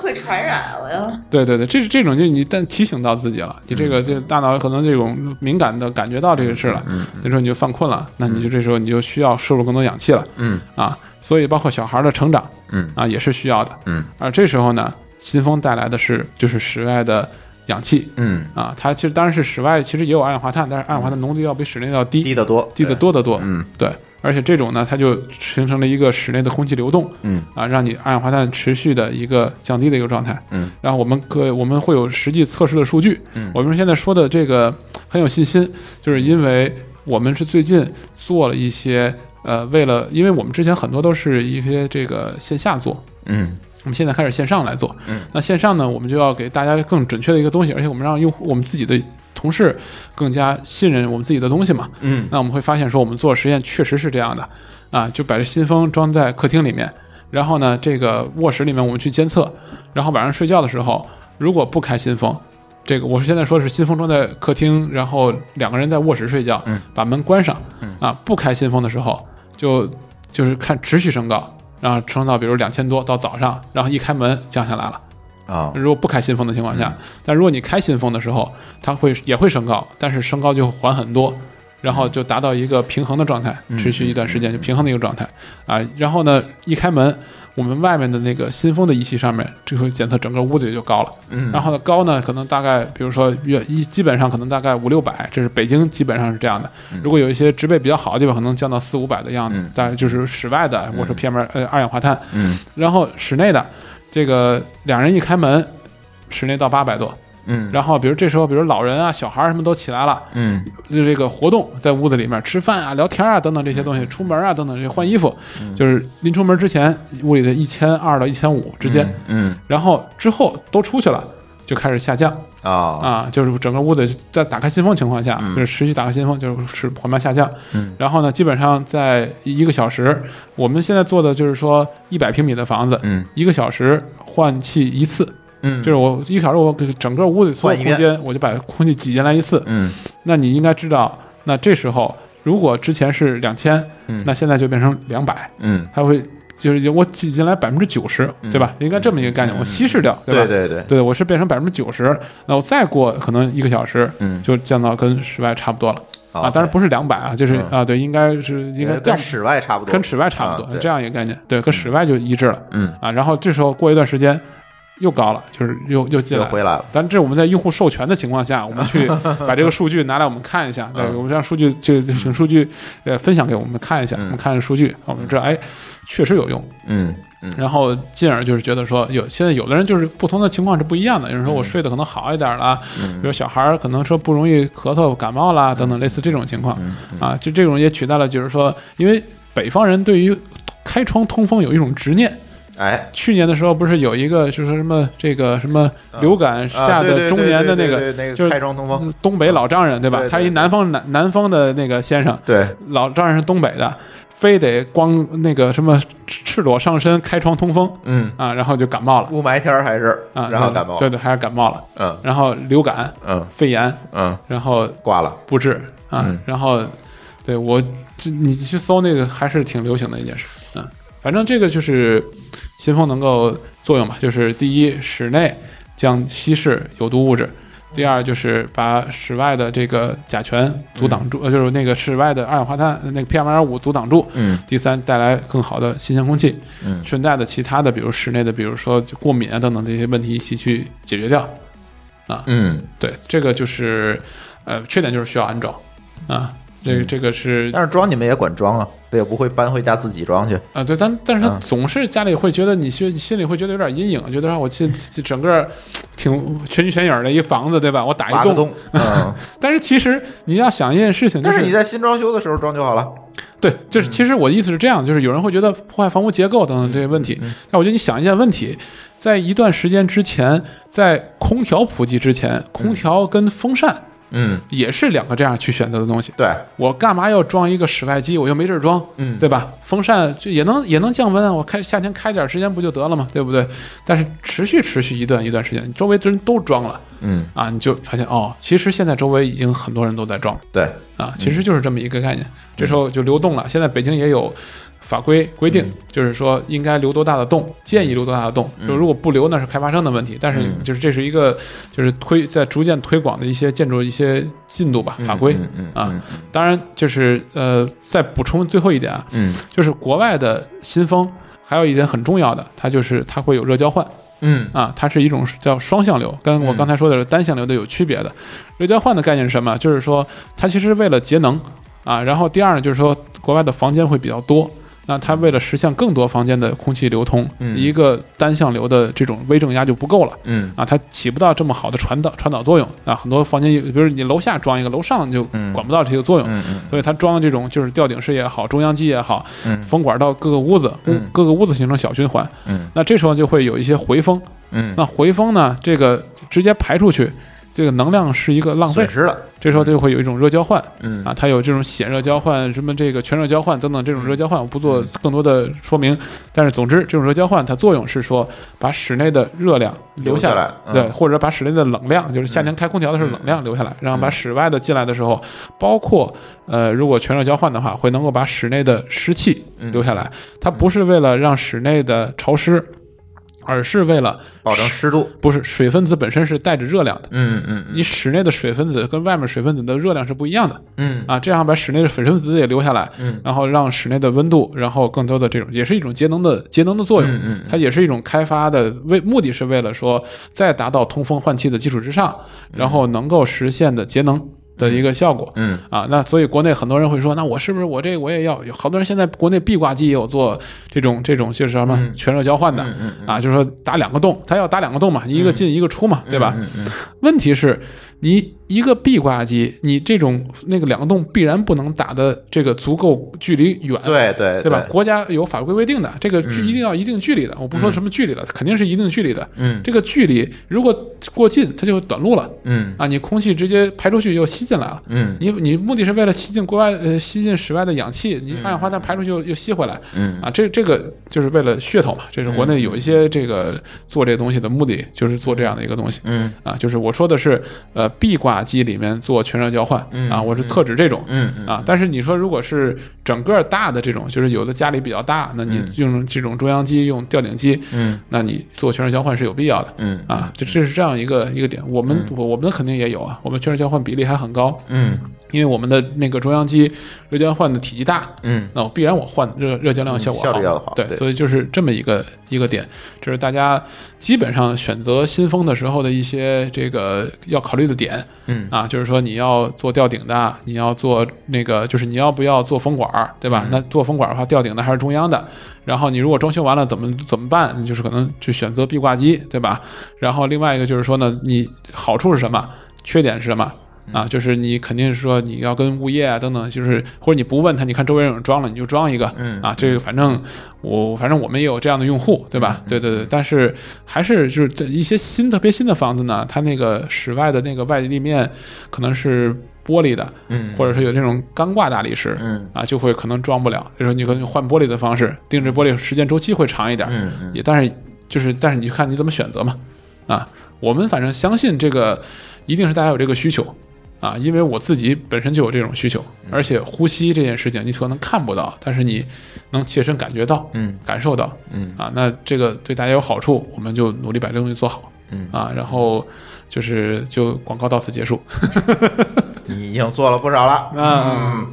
会传染，我 呀对对对，这是这种就你但提醒到自己了，你这个这大脑可能这种敏感的感觉到这个事了，那时候你就犯困了，那你就这时候你就需要摄入更多氧气了嗯啊，所以包括小孩的成长嗯啊也是需要的，嗯啊这时候呢，新风带来的是就是室外的氧气嗯，啊，它其实当然是室外其实也有二氧化碳，但是二氧化碳浓度要比室内要低，低得多，低得多得多，嗯对，而且这种呢，它就形成了一个室内的空气流动，嗯啊，让你二氧化碳持续的一个降低的一个状态。嗯，然后我们可我们会有实际测试的数据。嗯我们现在说的这个很有信心，就是因为我们是最近做了一些呃，为了因为我们之前很多都是一些这个线下做。嗯我们现在开始线上来做，嗯，那线上呢，我们就要给大家更准确的一个东西，而且我们让用户我们自己的同事更加信任我们自己的东西嘛，嗯。那我们会发现说，我们做实验确实是这样的啊，就把这新风装在客厅里面，然后呢，这个卧室里面我们去监测，然后晚上睡觉的时候，如果不开新风，这个我是现在说是新风装在客厅，然后两个人在卧室睡觉，嗯，把门关上，嗯。啊，不开新风的时候，就就是看持续升高，然后升到比如两千多到早上，然后一开门降下来了。啊如果不开新风的情况下，但如果你开新风的时候，它会也会升高，但是升高就缓很多，然后就达到一个平衡的状态，嗯持续一段时间就平衡的一个状态啊。然后呢，一开门，我们外面的那个新风的仪器上面就会检测整个屋子也就高了。嗯然后呢，高呢可能大概，比如说约一基本上可能大概五六百，这是北京基本上是这样的。如果有一些植被比较好的地方，可能降到四五百的样子嗯，大概就是室外的，我说 PM 二呃二氧化碳，嗯然后室内的这个两人一开门，室内到八百多。嗯。然后比如这时候，比如老人啊、小孩儿什么都起来了，嗯。就这个活动在屋子里面吃饭啊、聊天啊等等这些东西，出门啊等等这些换衣服，就是临出门之前屋里的一千二到一千五之间，嗯然后之后都出去了。就开始下降。啊啊，就是整个屋子在打开新风情况下，嗯。就是持续打开新风，就是缓慢下降。嗯。然后呢，基本上在一个小时，我们现在做的就是说一百平米的房子，嗯。一个小时换气一次，嗯就是我一个小时我给整个屋子所有空间，我就把空气挤进来一次。嗯那你应该知道，那这时候如果之前是两千，嗯那现在就变成两百，嗯它会就是我挤进来百分之九十，对吧？应该这么一个概念，我稀释掉，吧？对对对对，我是变成百分之九十，那我再过可能一个小时，嗯就降到跟室外差不多了啊。啊当然不是两百啊，就是嗯啊，对，应该是应该降跟室外差不多，跟室外差不多，啊这样一个概念，对，跟室外就一致了嗯啊。然后这时候过一段时间又高了，就是又又进来了。回来了。但这是我们在用户授权的情况下，我们去 把这个数据拿来我们看一下，对，嗯我们让数据就请数据呃分享给我们看一下，我们看数据，我们知道哎确实有用，嗯嗯。然后进而就是觉得说有现在有的人就是不同的情况是不一样的，有人说我睡得可能好一点了，嗯。比如小孩儿可能说不容易咳嗽感冒啦等等类似这种情况。嗯。啊，就这种也取代了就是说，因为北方人对于开窗通风有一种执念。哎，去年的时候不是有一个就是什么这个什么流感啊下的中年的那个就是开窗通风，东北老丈人对吧？他一南方南南方的那个先生，对，老丈人是东北的，非得光那个什么赤赤裸上身开窗通风嗯，啊，然后就感冒了。雾霾天儿还是啊，然后感冒，对对，还是感冒了，嗯。然后流感、嗯。肺炎，嗯，然后挂了，不治啊嗯，然后对我这你去搜那个还是挺流行的一件事，嗯，反正这个就是新风能够作用吧，就是第一室内将稀释有毒物质。第二就是把室外的这个甲醛阻挡住，呃，就是那个室外的二氧化碳，那个 PM 二点五阻挡住。嗯第三，带来更好的新鲜空气，嗯顺带的其他的，比如室内的，比如说过敏啊等等这些问题一起去解决掉。啊嗯，对，这个就是，呃，缺点就是需要安装啊，这这个是但是装你们也管装啊，他也不会搬回家自己装去。啊，对，但但是他嗯。总是家里会觉得你心心里会觉得有点阴影，觉得让我进整个挺全虚全影的一房子，对吧？我打一洞，嗯，但是其实你要想一件事情，就但是你在新装修的时候装就好了。对，就是其实我的意思是这样，就是有人会觉得破坏房屋结构等等这些问题，那我觉得你想一件问题，在一段时间之前，在空调普及之前，空调跟风扇嗯，也是两个这样去选择的东西。对，我干嘛要装一个室外机？我又没地儿装，嗯对吧？风扇就也能也能降温啊，我开夏天开点时间不就得了吗？对不对？但是持续持续一段一段时间，周围的人都装了嗯，啊，你就发现哦，其实现在周围已经很多人都在装对，啊，其实就是这么一个概念。这时候就流动了。现在北京也有法规规定，就是说应该留多大的洞，建议留多大的洞。就如果不留，那是开发商的问题。但是嗯就是这是一个就是推在逐渐推广的一些建筑一些进度吧，法规啊。嗯当然，就是呃，再补充最后一点啊，嗯就是国外的新风还有一点很重要的，它就是它会有热交换嗯啊，它是一种叫双向流，跟我嗯刚才说的是单向流的有区别的。热交换的概念是什么？就是说它其实为了节能啊，然后第二呢，就是说国外的房间会比较多。那它为了实现更多房间的空气流通，嗯一个单向流的这种微正压就不够了。嗯啊，它起不到这么好的传导传导作用啊。很多房间，比如你楼下装一个，楼上就嗯管不到这个作用。嗯嗯所以它装这种就是吊顶式也好，中央机也好，嗯风管到各个屋子，嗯各个屋子形成小循环。嗯那这时候就会有一些回风。嗯，那回风呢，这个直接排出去，这个能量是一个浪费损。失了。这时候就会有一种热交换嗯啊，它有这种显热交换、什么这个全热交换等等这种热交换，我不做嗯更多的说明。但是总之，这种热交换它作用是说把室内的热量留下来嗯对，或者把室内的冷量，就是夏天开空调的时候嗯冷量留下来，然后把嗯室外的进来的时候，包括呃，如果全热交换的话，会能够把室内的湿气嗯留下来。它不是为了让室内的潮湿，而是为了保证湿度。不是水分子本身是带着热量的。嗯嗯你室内的水分子跟外面水分子的热量是不一样的嗯啊，这样把室内的水分子也留下来，嗯然后让室内的温度，然后更多的这种也是一种节能的节能的作用，嗯嗯嗯它也是一种开发的为目的是为了说在达到通风换气的基础之上，然后能够实现的节能的一个效果。嗯啊，那所以国内很多人会说，那我是不是我这个我也要？有好多人现在国内壁挂机也有做这种这种就是什么嗯全热交换的、嗯啊，就是说打两个洞，它要打两个洞嘛，一个进一个出嘛，对吧？嗯嗯问题是，你一个壁挂机，你这种那个两个洞必然不能打的这个足够距离远，对对对吧？国家有法规规定的，这个距嗯一定要一定距离的。我不说什么距离了，肯定是一定距离的。嗯这个距离如果过近，它就短路了嗯啊！你空气直接排出去又吸进来了。嗯。你你目的是为了吸进国外呃吸进室外的氧气，你二氧化碳排出去又又吸回来。嗯。啊，这这个就是为了噱头嘛，这是国内有一些这个做这个东西的目的，就是做这样的一个东西。嗯。啊，就是我说的是，呃，壁挂机里面做全热交换、嗯。啊，我是特指这种。嗯嗯啊，但是你说如果是整个大的这种，就是有的家里比较大，那你嗯。用这种中央机、用吊顶机，嗯。那你做全热交换是有必要的。嗯。啊，这这是这样一个一个点。我们我我们肯定也有啊，我们全热交换比例还很高，嗯因为我们的那个中央机热交换的体积大，嗯那我必然我换热热交量嗯效果效率要好对，对所以就是这么一个一个点，这是大家基本上选择新风的时候的一些这个要考虑的点嗯啊，就是说你要做吊顶的，你要做那个，就是你要不要做风管儿，对吧？嗯那做风管儿的话，吊顶的还是中央的。然后你如果装修完了怎么怎么办？你就是可能就选择壁挂机，对吧？然后另外一个就是说呢，你好处是什么？缺点是什么？啊，就是你肯定是说你要跟物业啊等等，就是或者你不问他，你看周围有人装了，你就装一个，嗯啊，这个反正我反正我们也有这样的用户，对吧？对对对，但是还是就是这一些新特别新的房子呢，它那个室外的那个外立面可能是玻璃的，嗯或者是有那种钢挂大理石，嗯啊，就会可能装不了，就是你可能换玻璃的方式，定制玻璃时间周期会长一点，嗯嗯也但是就是但是你看你怎么选择嘛，啊，我们反正相信这个一定是大家有这个需求。啊，因为我自己本身就有这种需求，嗯而且呼吸这件事情你可能看不到，但是你能切身感觉到，嗯感受到，嗯啊，那这个对大家有好处，我们就努力把这东西做好，嗯啊，然后就是就广告到此结束，你已经做了不少了。嗯，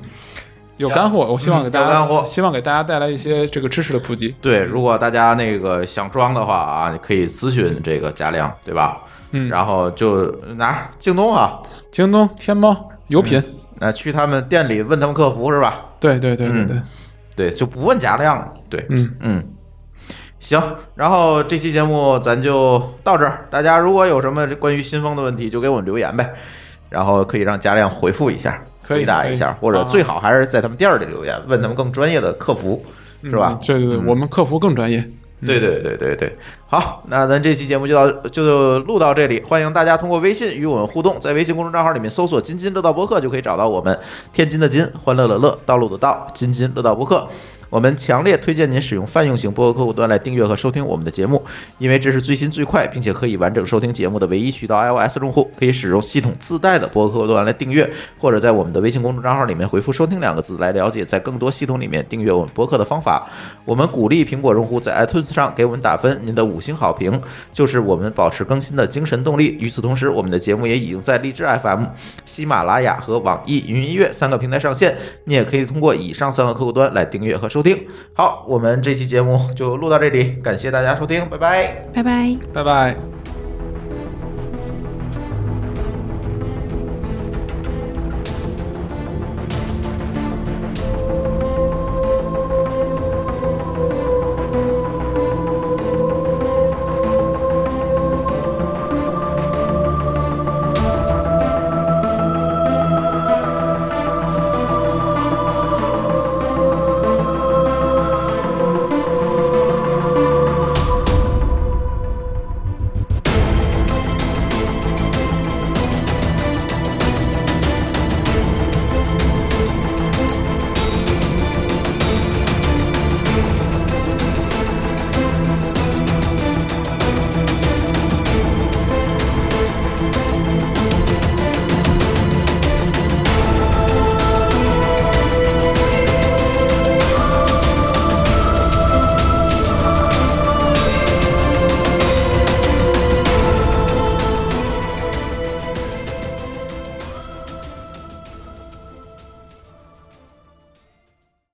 有干货，我希望给大家，有干货希望给大家带来一些这个知识的普及，对，如果大家那个想装的话啊，你可以咨询这个贾亮，对吧？嗯。然后就哪儿京东啊，京东、天猫、有品，那去他们店里问他们客服是吧？对对对对嗯。对，对，就不问加量，对，嗯。嗯，行，然后这期节目咱就到这儿。大家如果有什么关于新风的问题，就给我们留言呗，然后可以让加亮回复一下，可以回答一下，可以或者啊最好还是在他们店儿里留言，问他们更专业的客服，是吧？嗯？对对对，我们客服更专业。对对对对对，好，那咱这期节目就到就录到这里，欢迎大家通过微信与我们互动，在微信公众账号里面搜索“津津乐道播客”就可以找到我们。天津的津，欢乐的乐，道路的道，津津乐道播客。我们强烈推荐您使用泛用型播客客户端来订阅和收听我们的节目，因为这是最新最快，并且可以完整收听节目的唯一渠道。iOS 用户可以使用系统自带的播客客户端来订阅，或者在我们的微信公众账号里面回复“收听”两个字来了解在更多系统里面订阅我们播客的方法。我们鼓励苹果用户在 iTunes 上给我们打分，您的五星好评就是我们保持更新的精神动力。与此同时，我们的节目也已经在荔枝 FM、喜马拉雅和网易云音乐三个平台上线，你也可以通过以上三个客户端来订阅和收听。好，我们这期节目就录到这里，感谢大家收听，拜拜。拜拜。拜拜。